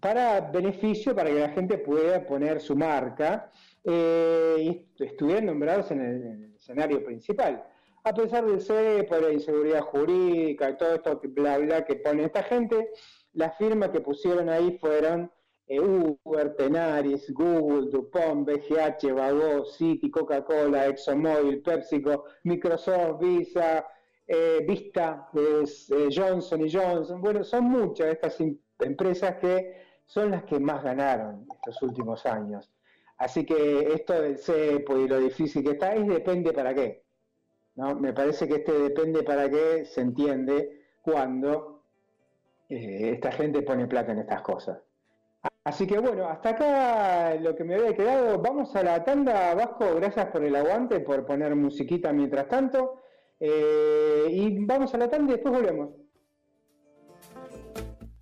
para beneficio, para que la gente pueda poner su marca eh, y est- estuvieran nombrados en el, en el escenario principal. A pesar del CEPO, la inseguridad jurídica todo esto bla bla que pone esta gente, las firmas que pusieron ahí fueron eh, Uber, Tenaris, Google, DuPont, BGH, Vago, Citi, Coca-Cola, ExxonMobil, PepsiCo, Microsoft, Visa, eh, Vista, Johnson y Johnson. Bueno, son muchas estas empresas que son las que más ganaron estos últimos años. Así que esto del cepo y lo difícil que está es depende para qué. ¿no? Me parece que este depende para qué se entiende cuando eh, esta gente pone plata en estas cosas. Así que bueno, hasta acá lo que me había quedado. Vamos a la tanda, Vasco. Gracias por el aguante, por poner musiquita mientras tanto. Eh, y vamos a la tanda y después volvemos.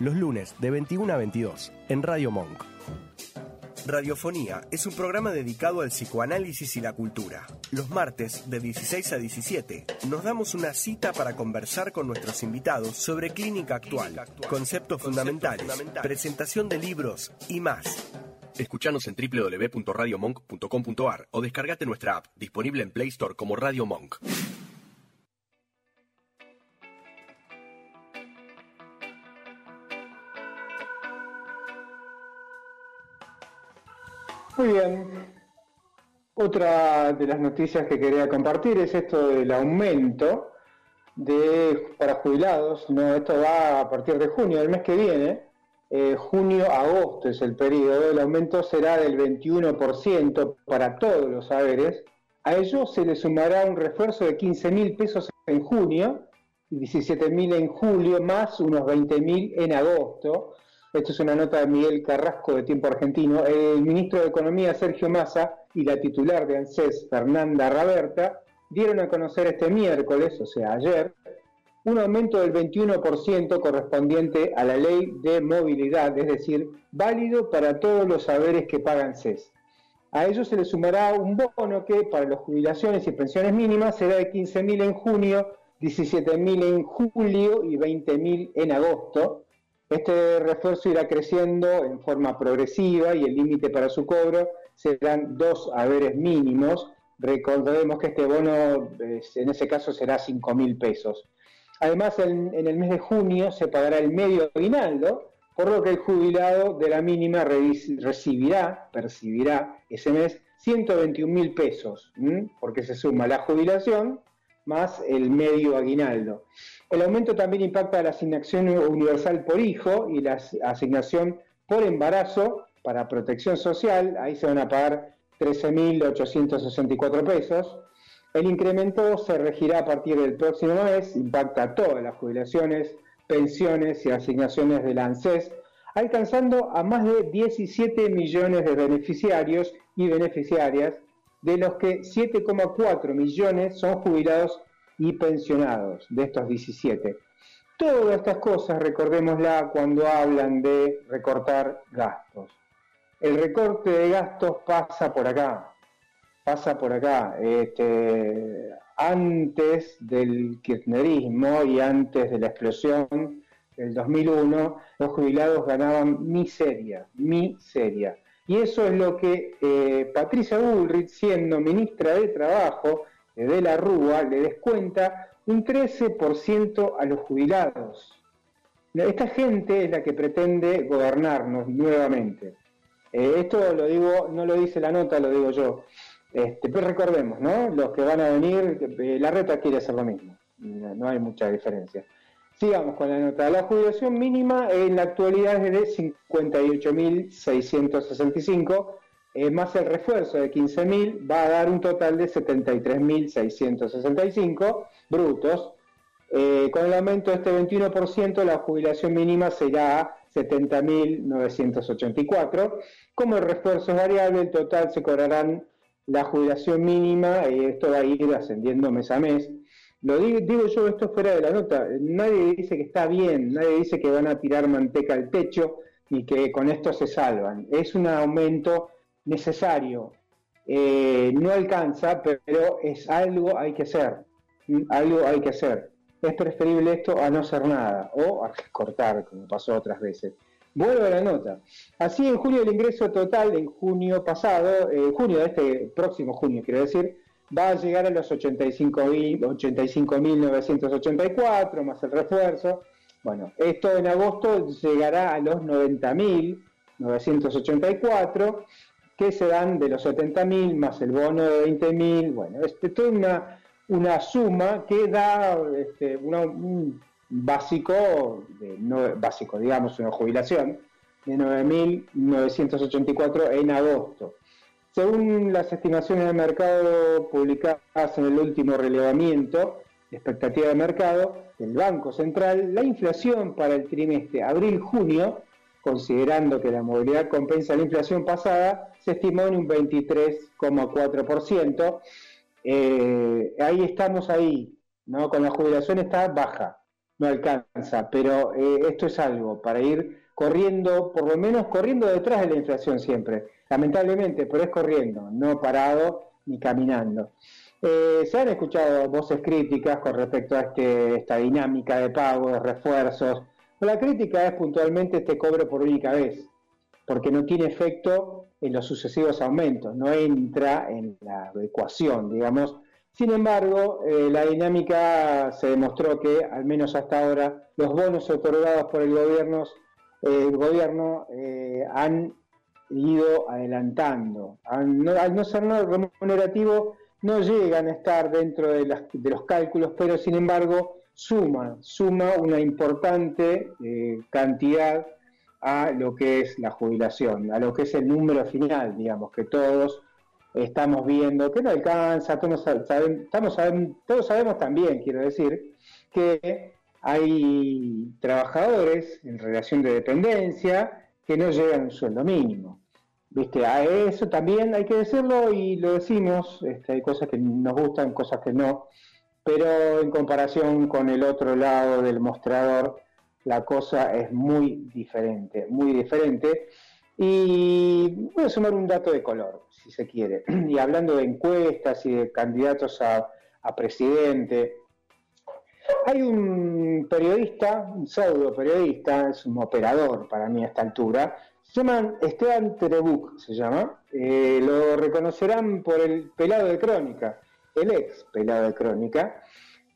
Los lunes de 21 a 22 en Radio Monk. Radiofonía es un programa dedicado al psicoanálisis y la cultura. Los martes de 16 a 17 nos damos una cita para conversar con nuestros invitados sobre clínica actual, conceptos fundamentales, presentación de libros y más. Escuchanos en www.radiomonk.com.ar o descargate nuestra app, disponible en Play Store como Radio Monk. Muy bien. Otra de las noticias que quería compartir es esto del aumento de para jubilados. No, esto va a partir de junio, del mes que viene. Eh, junio-agosto es el periodo. El aumento será del 21% para todos los saberes. A ello se le sumará un refuerzo de 15 mil pesos en junio y 17 mil en julio, más unos 20 mil en agosto. Esto es una nota de Miguel Carrasco de Tiempo Argentino. El ministro de Economía, Sergio Massa, y la titular de ANSES, Fernanda Raberta, dieron a conocer este miércoles, o sea, ayer, un aumento del 21% correspondiente a la ley de movilidad, es decir, válido para todos los saberes que pagan CES. A ello se le sumará un bono que para las jubilaciones y pensiones mínimas será de 15.000 en junio, 17.000 en julio y 20.000 en agosto. Este refuerzo irá creciendo en forma progresiva y el límite para su cobro serán dos haberes mínimos. Recordemos que este bono en ese caso será 5 mil pesos. Además, en, el mes de junio se pagará el medio aguinaldo, por lo que el jubilado de la mínima recibirá, percibirá ese mes 121 mil pesos, porque se suma la jubilación más el medio aguinaldo. El aumento también impacta la asignación universal por hijo y la asignación por embarazo para protección social, ahí se van a pagar 13.864 pesos. El incremento se regirá a partir del próximo mes, impacta todas las jubilaciones, pensiones y asignaciones del ANSES, alcanzando a más de 17 millones de beneficiarios y beneficiarias, de los que 7,4 millones son jubilados y pensionados, de estos 17. Todas estas cosas, recordémosla cuando hablan de recortar gastos. El recorte de gastos pasa por acá, pasa por acá. Este, antes del kirchnerismo y antes de la explosión del 2001, los jubilados ganaban miseria, miseria. Y eso es lo que eh, Patricia Bullrich, siendo ministra de Trabajo de la Rúa, le descuenta un 13% a los jubilados. Esta gente es la que pretende gobernarnos nuevamente. Eh, esto lo digo, no lo dice la nota, lo digo yo. Este, pero recordemos, ¿no? Los que van a venir, eh, la reta quiere hacer lo mismo. No, no hay mucha diferencia. Sigamos con la nota. La jubilación mínima en la actualidad es de 58.665, eh, más el refuerzo de 15.000, va a dar un total de 73.665 brutos. Eh, con el aumento de este 21%, la jubilación mínima será 70.984. Como el refuerzo es variable, el total se cobrarán la jubilación mínima, y esto va a ir ascendiendo mes a mes. Lo digo, digo yo esto fuera de la nota, nadie dice que está bien, nadie dice que van a tirar manteca al techo ni que con esto se salvan. Es un aumento necesario, Eh, no alcanza, pero es algo hay que hacer, algo hay que hacer. Es preferible esto a no hacer nada o a cortar, como pasó otras veces. Vuelvo a la nota. Así, en junio el ingreso total, en junio pasado, en junio de este próximo junio, quiero decir, va a llegar a los 85.000 85.984, más el refuerzo. Bueno, esto en agosto llegará a los 90.984, que serán de los 70.000 más el bono de 20.000. Bueno, es toda una, una suma que da este, un básico, básico, digamos, una jubilación de 9.984 en agosto. Según las estimaciones de mercado publicadas en el último relevamiento expectativa de mercado del Banco Central, la inflación para el trimestre abril-junio, considerando que la movilidad compensa la inflación pasada, se estimó en un 23,4%. Eh, ahí estamos ahí, ¿no? Con la jubilación está baja, no alcanza, pero eh, esto es algo para ir corriendo, por lo menos corriendo detrás de la inflación siempre, lamentablemente, pero es corriendo, no parado ni caminando. Eh, se han escuchado voces críticas con respecto a este, esta dinámica de pago, de refuerzos. La crítica es puntualmente este cobro por única vez, porque no tiene efecto en los sucesivos aumentos, no entra en la ecuación, digamos. Sin embargo, eh, la dinámica se demostró que, al menos hasta ahora, los bonos otorgados por el gobierno, eh, el gobierno eh, han ido adelantando. Al no, ser no remunerativo, no llegan a estar dentro de, las- de los cálculos, pero sin embargo suma, suma una importante eh, cantidad a lo que es la jubilación, a lo que es el número final, digamos, que todos estamos viendo, que no alcanza, todos, saben- todos sabemos también, quiero decir, que hay trabajadores en relación de dependencia que no llegan un sueldo mínimo. ¿Viste? A eso también hay que decirlo y lo decimos, este, hay cosas que nos gustan, cosas que no, pero en comparación con el otro lado del mostrador, la cosa es muy diferente, muy diferente. Y voy a sumar un dato de color, si se quiere. <clears throat> Y hablando de encuestas y de candidatos a, a presidente, hay un periodista, un pseudo periodista, es un operador para mí a esta altura, se llama Esteban Terebuc, se llama, Eh, lo reconocerán por el pelado de Crónica, el ex pelado de Crónica,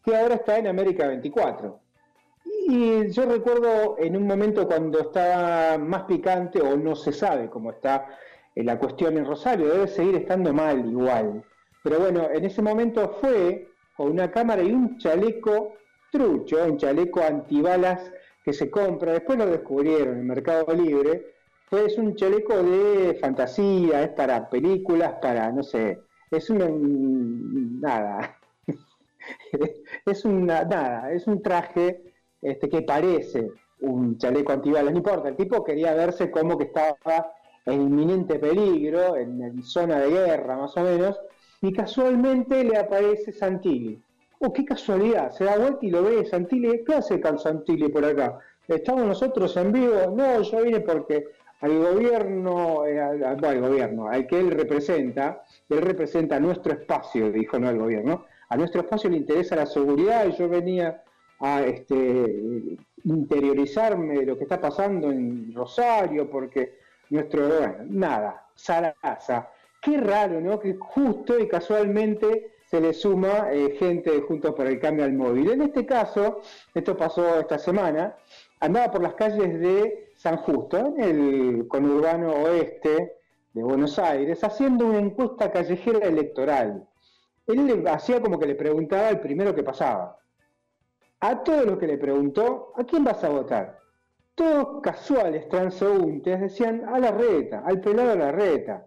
que ahora está en América 24. Y yo recuerdo en un momento cuando estaba más picante, o no se sabe cómo está eh, la cuestión en Rosario, debe seguir estando mal igual. Pero bueno, en ese momento fue con una cámara y un chaleco trucho, un chaleco antibalas que se compra, después lo descubrieron en Mercado Libre, pues un chaleco de fantasía, es para películas, para, no sé, es una, nada, <laughs> es una, nada, es un traje este, que parece un chaleco antibalas, no importa, el tipo quería verse como que estaba en inminente peligro, en, zona de guerra más o menos, y casualmente le aparece Santilli. Oh, qué casualidad, se da vuelta y lo ve Santilli, ¿qué hace con Santilli por acá? ¿Estamos nosotros en vivo? No, yo vine porque al gobierno, eh, al- no, al gobierno, al que él representa, él representa nuestro espacio, dijo no al gobierno, a nuestro espacio le interesa la seguridad y yo venía a este, interiorizarme de lo que está pasando en Rosario, porque nuestro, bueno, nada, Sarasa. Qué raro, ¿no? Que justo y casualmente se le suma eh, gente de Juntos por el Cambio al móvil. En este caso, esto pasó esta semana, andaba por las calles de San Justo, el conurbano oeste de Buenos Aires, haciendo una encuesta callejera electoral. Él le hacía como que le preguntaba al primero que pasaba. A todos los que le preguntó, ¿a quién vas a votar? Todos casuales, transeúntes, decían a la reta, al pelado a la reta.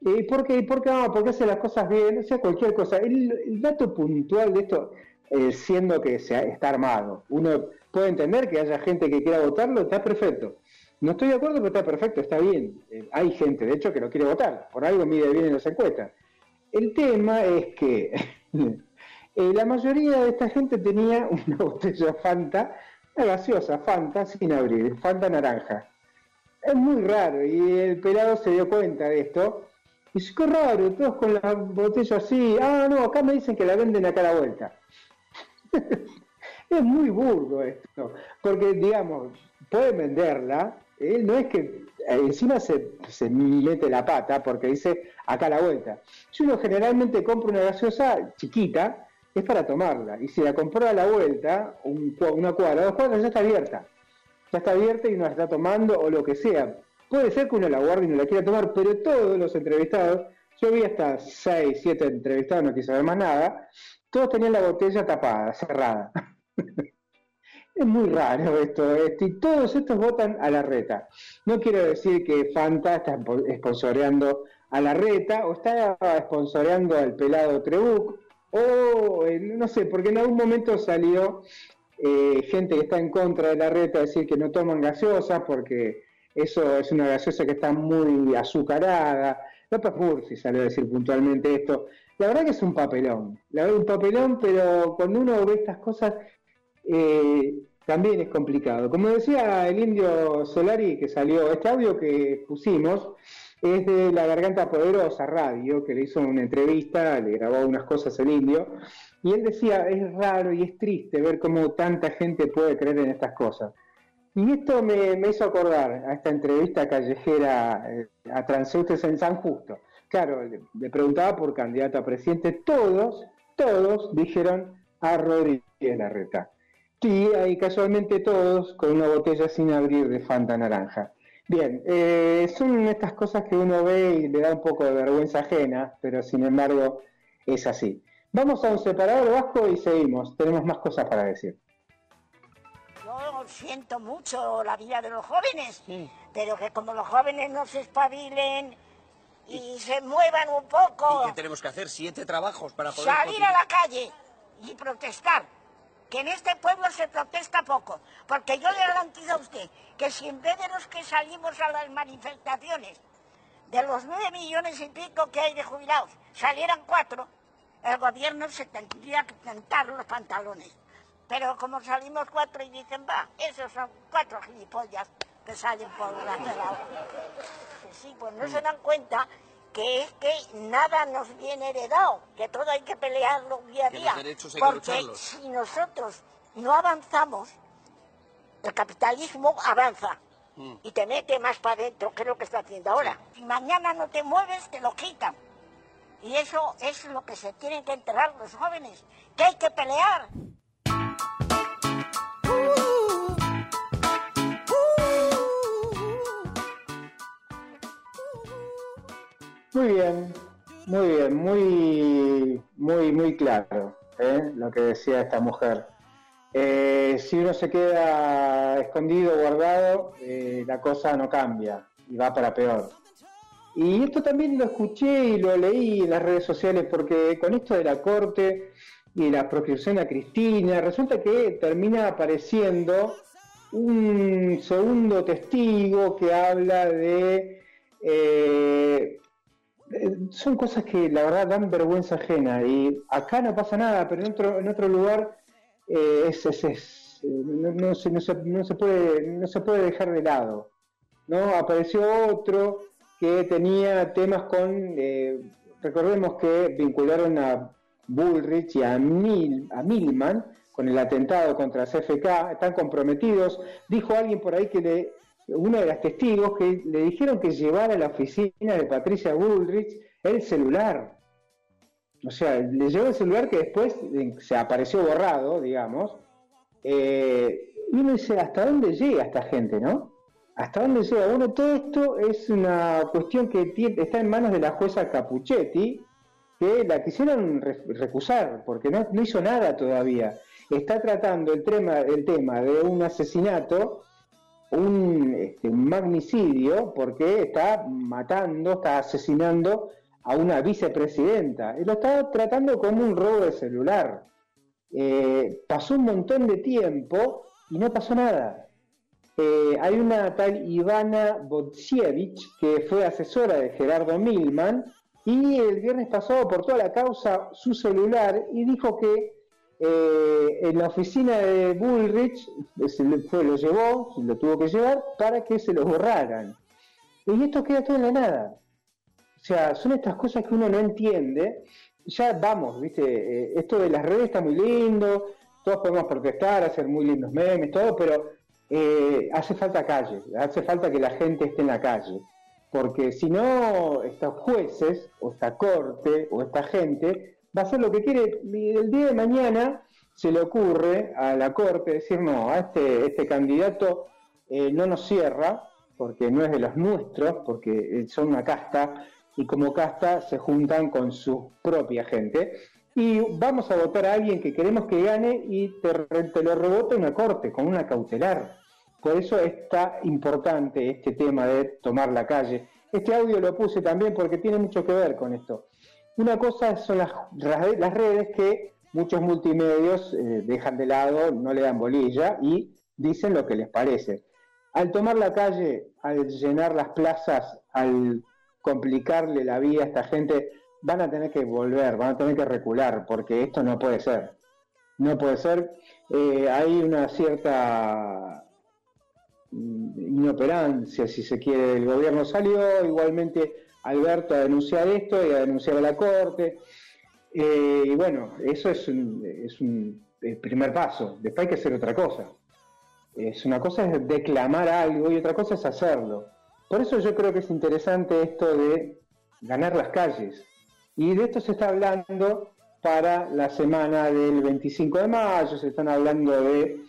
¿Y por qué? ¿Por qué, no? ¿Por qué hace las cosas bien? O sea, cualquier cosa. El, el dato puntual de esto, eh, siendo que se, está armado, uno puede entender que haya gente que quiera votarlo, está perfecto. No estoy de acuerdo, pero está perfecto, está bien. Eh, hay gente, de hecho, que lo quiere votar. Por algo mide bien en las encuestas. El tema es que <laughs> eh, la mayoría de esta gente tenía <laughs> una botella Fanta, una gaseosa Fanta sin abrir, Fanta naranja. Es muy raro y el pelado se dio cuenta de esto. Y dice, qué raro, todos con la botella así. Ah, no, acá me dicen que la venden acá a la vuelta. <laughs> es muy burdo esto, porque digamos, pueden venderla, ¿eh? no es que eh, encima se, se mete la pata porque dice acá a la vuelta. Si uno generalmente compra una gaseosa chiquita, es para tomarla, y si la compró a la vuelta, una cuadra, dos cuadras, ya está abierta. Ya está abierta y uno la está tomando o lo que sea. Puede ser que uno la guarde y no la quiera tomar, pero todos los entrevistados, yo vi hasta 6, 7 entrevistados, no quise saber más nada, todos tenían la botella tapada, cerrada. <laughs> es muy raro esto, este, y todos estos votan a la reta. No quiero decir que Fanta está espo- sponsoreando a la reta o está sponsoreando al pelado Trebuc, o eh, no sé, porque en algún momento salió eh, gente que está en contra de la reta a decir que no toman gaseosas porque eso es una gaseosa que está muy azucarada. López Murphy salió a decir puntualmente esto. La verdad que es un papelón, la verdad un papelón, pero cuando uno ve estas cosas eh, también es complicado. Como decía el indio Solari que salió, este audio que pusimos es de La Garganta Poderosa Radio, que le hizo una entrevista, le grabó unas cosas el indio, y él decía, es raro y es triste ver cómo tanta gente puede creer en estas cosas. Y esto me, hizo acordar a esta entrevista callejera eh, a transeúntes en San Justo. Claro, le, le preguntaba por candidato a presidente, todos, todos dijeron a Rodríguez Larreta. Y ahí casualmente todos con una botella sin abrir de Fanta naranja. Bien, eh, son estas cosas que uno ve y le da un poco de vergüenza ajena, pero sin embargo es así. Vamos a un separador vasco y seguimos. Tenemos más cosas para decir. Yo siento mucho la vida de los jóvenes, pero que como los jóvenes no se espabilen y se muevan un poco, ¿Y qué tenemos que hacer? Siete trabajos para poder... salir a la calle y protestar. Que en este pueblo se protesta poco, porque yo le garantizo a usted que si en vez de los que salimos a las manifestaciones, de los nueve millones y pico que hay de jubilados, salieran cuatro, el gobierno se tendría que tentar los pantalones. Pero como salimos cuatro y dicen, va, esos son cuatro gilipollas que salen por la <laughs> lado. Sí, pues no se dan cuenta que es que nada nos viene heredado, que todo hay que pelearlo día a día. porque si nosotros no avanzamos, el capitalismo avanza Mm. y te mete más para adentro, que es lo que está haciendo ahora. Si mañana no te mueves, te lo quitan. Y eso es lo que se tienen que enterar los jóvenes, que hay que pelear. Muy bien, muy bien, muy, muy, muy claro ¿eh? lo que decía esta mujer. Eh, si uno se queda escondido, guardado, eh, la cosa no cambia y va para peor. Y esto también lo escuché y lo leí en las redes sociales porque con esto de la corte y la proscripción a Cristina, resulta que termina apareciendo un segundo testigo que habla de... son cosas que la verdad dan vergüenza ajena y acá no pasa nada, pero en otro, en otro lugar eh, es, es- eh, no, no se, no, se, no se puede, no se puede dejar de lado. ¿no? Apareció otro que tenía temas con, eh, recordemos que vincularon a Bullrich y a, Mil, a Milman con el atentado contra CFK, están comprometidos. Dijo alguien por ahí que le, uno de los testigos que le dijeron que llevara a la oficina de Patricia Bullrich el celular. O sea, le llevó el celular que después eh, se apareció borrado, digamos. Eh, y uno dice, ¿hasta dónde llega esta gente, no? ¿Hasta dónde llega? Bueno, todo esto es una cuestión que tie- está en manos de la jueza Capuchetti, que la quisieron re- recusar, porque no, no hizo nada todavía. Está tratando el tema, el tema de un asesinato, un, este, magnicidio, porque está matando, está asesinando a una vicepresidenta. Y lo está tratando como un robo de celular. Eh, pasó un montón de tiempo y no pasó nada. Eh, hay una tal Ivana Botsievich que fue asesora de Gerardo Milman y el viernes pasado aportó a la causa su celular y dijo que eh, en la oficina de Bullrich se fue, lo llevó, lo tuvo que llevar para que se lo borraran. Y esto queda todo en la nada. O sea, son estas cosas que uno no entiende. Ya vamos, ¿viste? Eh, esto de las redes está muy lindo, todos podemos protestar, hacer muy lindos memes, todo, pero eh, hace falta calle, hace falta que la gente esté en la calle. Porque si no, estos jueces, o esta corte, o esta gente, va a hacer lo que quiere. El día de mañana se le ocurre a la corte decir, no, a este, este candidato eh, no nos cierra, porque no es de los nuestros, porque eh, son una casta, y como casta se juntan con su propia gente. Y vamos a votar a alguien que queremos que gane y te, te lo rebota una corte, con una cautelar. Por eso está importante este tema de tomar la calle. Este audio lo puse también porque tiene mucho que ver con esto. Una cosa son las, redes que muchos multimedios eh, dejan de lado, no le dan bolilla y dicen lo que les parece. Al tomar la calle, al llenar las plazas, al complicarle la vida a esta gente, van a tener que volver, van a tener que recular, porque esto no puede ser. No puede ser. Eh, hay una cierta mm, inoperancia, si se quiere, el gobierno salió, igualmente Alberto a denunciar esto y a denunciar a la Corte. Eh, y bueno, eso es un, es primer paso. Después hay que hacer otra cosa. Es una cosa es declamar algo y otra cosa es hacerlo. Por eso yo creo que es interesante esto de ganar las calles. Y de esto se está hablando para la semana del 25 de mayo, se están hablando de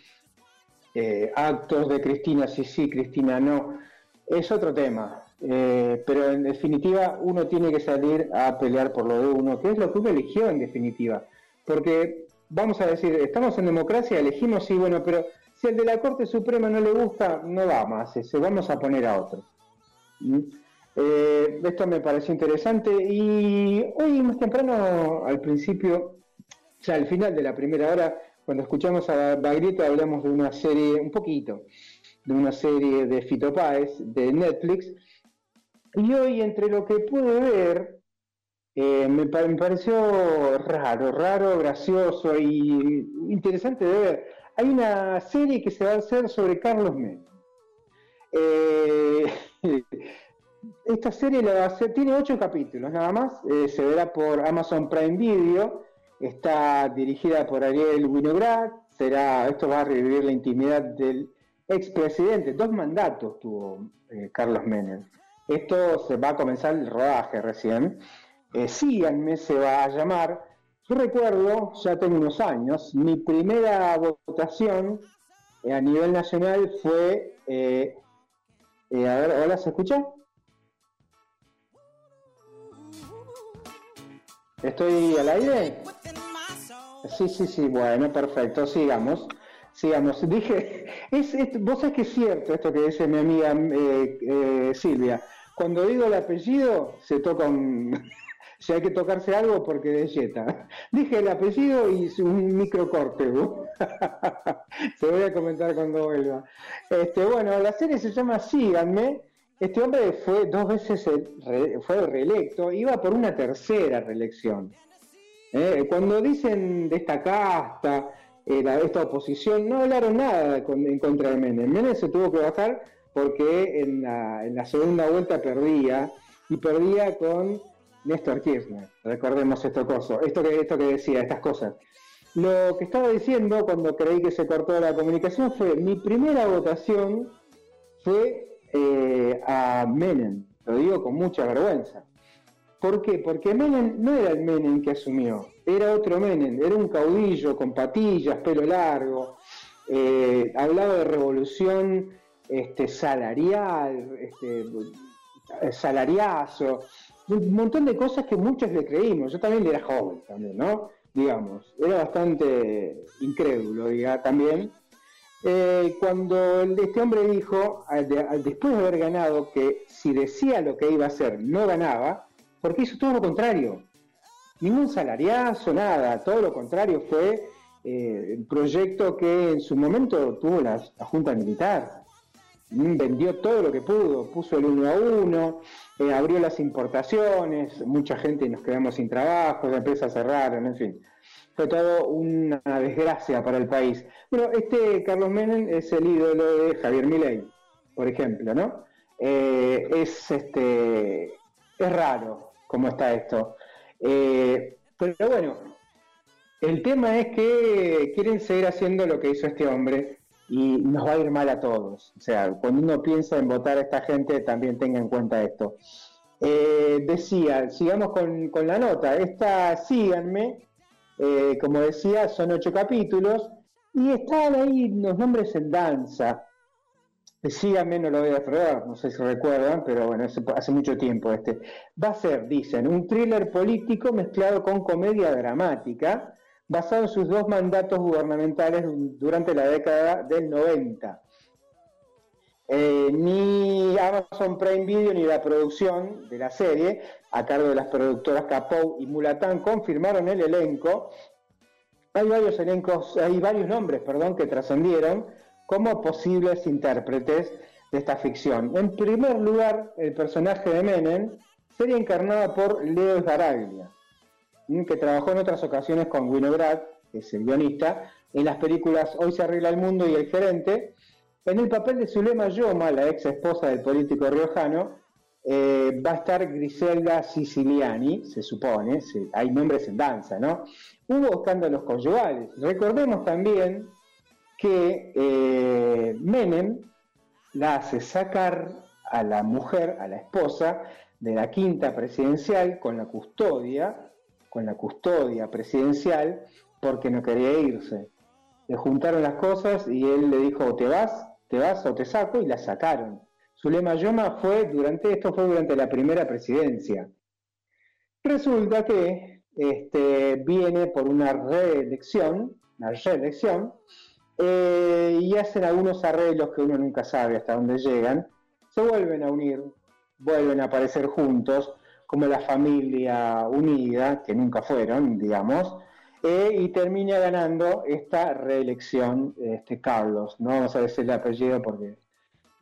eh, actos de Cristina sí, sí, Cristina no. Es otro tema. Eh, pero en definitiva uno tiene que salir a pelear por lo de uno, que es lo que uno eligió en definitiva. Porque vamos a decir, estamos en democracia, elegimos, sí, bueno, pero si el de la Corte Suprema no le gusta, no va más ese, vamos a poner a otro. ¿Mm? Eh, esto me pareció interesante y hoy más temprano, al principio, ya al final de la primera hora, cuando escuchamos a Bagrito hablamos de una serie, un poquito, de una serie de Fito Páez, de Netflix, y hoy entre lo que pude ver, eh, me, pa- me pareció raro, raro, gracioso y interesante de ver. Hay una serie que se va a hacer sobre Carlos Menem. Eh, <laughs> esta serie la va a hacer, tiene ocho capítulos nada más, eh, se verá por Amazon Prime Video, está dirigida por Ariel Winograd, será, esto va a revivir la intimidad del expresidente, dos mandatos tuvo Carlos Menem. Esto se va a comenzar el rodaje recién. Eh, síganme, se va a llamar. Yo recuerdo, ya tengo unos años, mi primera votación eh, a nivel nacional fue. eh, eh, a ver, ¿hola? ¿Se escucha? ¿Estoy al aire? Sí, sí, sí, bueno, perfecto, sigamos. Sigamos. Dije, <laughs> es, es- vos sabés que es cierto esto que dice mi amiga eh, Silvia. Cuando digo el apellido, se toca un. <laughs> si hay que tocarse algo porque es Yeta. <laughs> Dije el apellido y un microcorte. ¿no? <laughs> se voy a comentar cuando vuelva. Este, bueno, la serie se llama Síganme. Este hombre fue dos veces fue reelecto, iba por una tercera reelección. Eh, cuando dicen de esta casta, eh, esta oposición, no hablaron nada en contra de Menem. Menem se tuvo que bajar porque en la, segunda vuelta perdía y perdía con Néstor Kirchner. Recordemos esto, coso, esto, que, esto que decía, estas cosas. Lo que estaba diciendo cuando creí que se cortó la comunicación fue mi primera votación fue eh, a Menem. Lo digo con mucha vergüenza. ¿Por qué? Porque Menem no era el Menem que asumió, era otro Menem, era un caudillo con patillas, pelo largo, eh, hablaba de revolución este, salarial, este, salariazo, un montón de cosas que muchos le creímos. Yo también era joven, también, ¿no? Digamos, era bastante incrédulo, diga, también. Eh, cuando este hombre dijo, después de haber ganado, que si decía lo que iba a hacer no ganaba, porque hizo todo lo contrario. Ningún salariazo, nada, todo lo contrario fue eh, el proyecto que en su momento tuvo la Junta Militar. Mm, Vendió todo lo que pudo, puso el uno a uno, eh, abrió las importaciones, mucha gente nos quedamos sin trabajo, las empresas cerraron, en fin. Fue todo una desgracia para el país. Bueno, este Carlos Menem es el ídolo de Javier Milei, por ejemplo, ¿no? Eh, es este es raro cómo está esto. Eh, pero bueno, el tema es que quieren seguir haciendo lo que hizo este hombre y nos va a ir mal a todos. O sea, cuando uno piensa en votar a esta gente, también tenga en cuenta esto. Eh, decía, sigamos con, con la nota. Esta, síganme, eh, como decía, son ocho capítulos y están ahí los nombres en danza. Síganme, no lo voy a defraudar, no sé si recuerdan, pero bueno, hace mucho tiempo este. Va a ser, dicen, un thriller político mezclado con comedia dramática, basado en sus dos mandatos gubernamentales durante la década del 90. Eh, ni Amazon Prime Video ni la producción de la serie, a cargo de las productoras Capou y Mulatán, confirmaron el elenco. Hay varios elencos, hay varios nombres, perdón, que trascendieron como posibles intérpretes de esta ficción. En primer lugar, el personaje de Menem sería encarnado por Leo Sbaraglia, mm, que trabajó en otras ocasiones con Winograd, que es el guionista, en las películas Hoy se arregla el mundo y El gerente. En el papel de Zulema Yoma, la ex esposa del político riojano, eh, va a estar Griselda Siciliani, se supone, hay nombres en danza, ¿no? Hubo escándalos conyugales. Recordemos también que eh, Menem la hace sacar a la mujer, a la esposa, de la quinta presidencial con la custodia, con la custodia presidencial, porque no quería irse. Le juntaron las cosas y él le dijo, te vas, te vas o te saco, y la sacaron. Zulema Yoma fue durante, esto fue durante la primera presidencia. Resulta que este, viene por una reelección, una reelección, eh, y hacen algunos arreglos que uno nunca sabe hasta dónde llegan, se vuelven a unir, vuelven a aparecer juntos, como la familia unida, que nunca fueron, digamos, eh, y termina ganando esta reelección este Carlos, no vamos a decir el apellido porque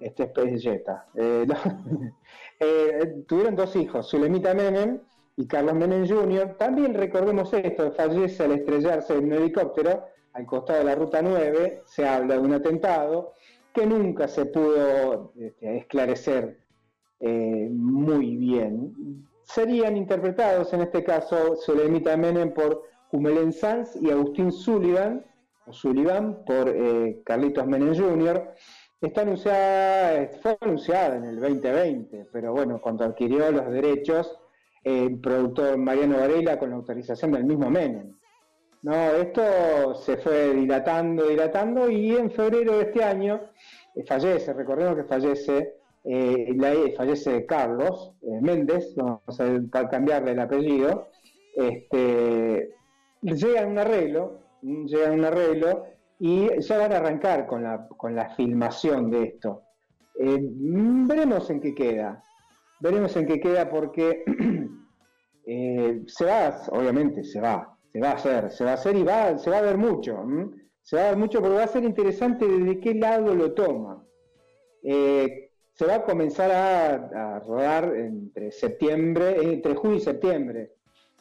este es Pelleta. Eh, <laughs> eh, tuvieron dos hijos, Zulemita Menem y Carlos Menem Jr. También recordemos esto, fallece al estrellarse en un helicóptero al costado de la Ruta 9, se habla de un atentado que nunca se pudo este, esclarecer muy bien. Serían interpretados en este caso Zulemita Menem por Humelén Sanz y Agustín Sullivan, o Sullivan por eh, Carlitos Menem Jr. Está anunciada, fue anunciada en el 2020, pero bueno, cuando adquirió los derechos eh, el productor Mariano Varela con la autorización del mismo Menem. No, esto se fue dilatando, dilatando y en febrero de este año eh, fallece, recordemos que fallece, eh, la- fallece Carlos eh, Méndez, vamos a cambiarle el apellido, este, llega un arreglo, llega un arreglo y ya van a arrancar con la, con la filmación de esto. Eh, veremos en qué queda, veremos en qué queda porque <clears throat> eh, se va, obviamente se va, se va a hacer, se va a hacer y se va a ver mucho, se va a ver mucho, pero va a ser interesante desde qué lado lo toma. Se va a comenzar a, rodar entre septiembre, entre julio y septiembre,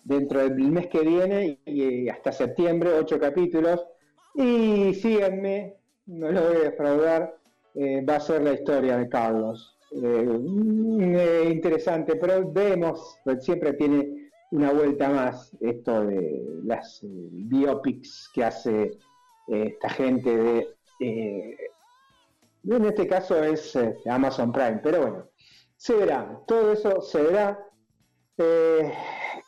dentro del mes que viene y hasta septiembre, ocho capítulos. Y síganme, no lo voy a defraudar, eh, va a ser la historia de Carlos. Eh, eh, interesante, pero vemos, pues, siempre tiene una vuelta más esto de las biopics que hace esta gente de, en este caso es eh, Amazon Prime, pero bueno, se verá, todo eso se verá. Eh,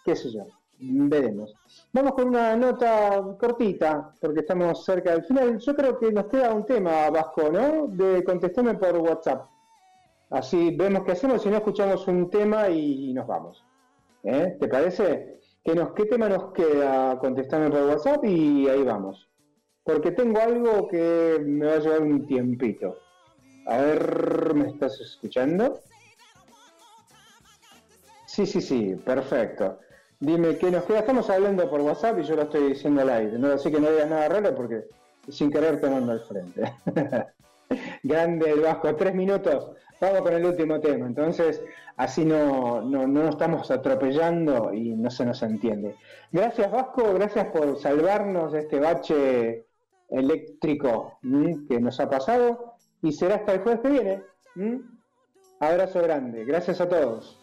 qué sé yo, veremos. Vamos con una nota cortita, porque estamos cerca del final. Yo creo que nos queda un tema, Vasco, ¿no? De contestarme por WhatsApp. Así vemos qué hacemos si no escuchamos un tema y, nos vamos. ¿Eh? ¿Te parece? ¿Qué, nos, ¿Qué tema nos queda? Contestarme por WhatsApp y ahí vamos. Porque tengo algo que me va a llevar un tiempito. A ver, ¿me estás escuchando? Sí, sí, sí, perfecto. Dime qué nos queda. Estamos hablando por WhatsApp y yo lo estoy diciendo al aire. ¿no? Así que no digas nada raro porque sin querer te mando al frente. <laughs> Grande el Vasco, tres minutos. Vamos con el último tema. Entonces, así no, no, no nos estamos atropellando y no se nos entiende. Gracias Vasco, gracias por salvarnos de este bache eléctrico que nos ha pasado y será hasta el jueves que viene. Abrazo grande, gracias a todos.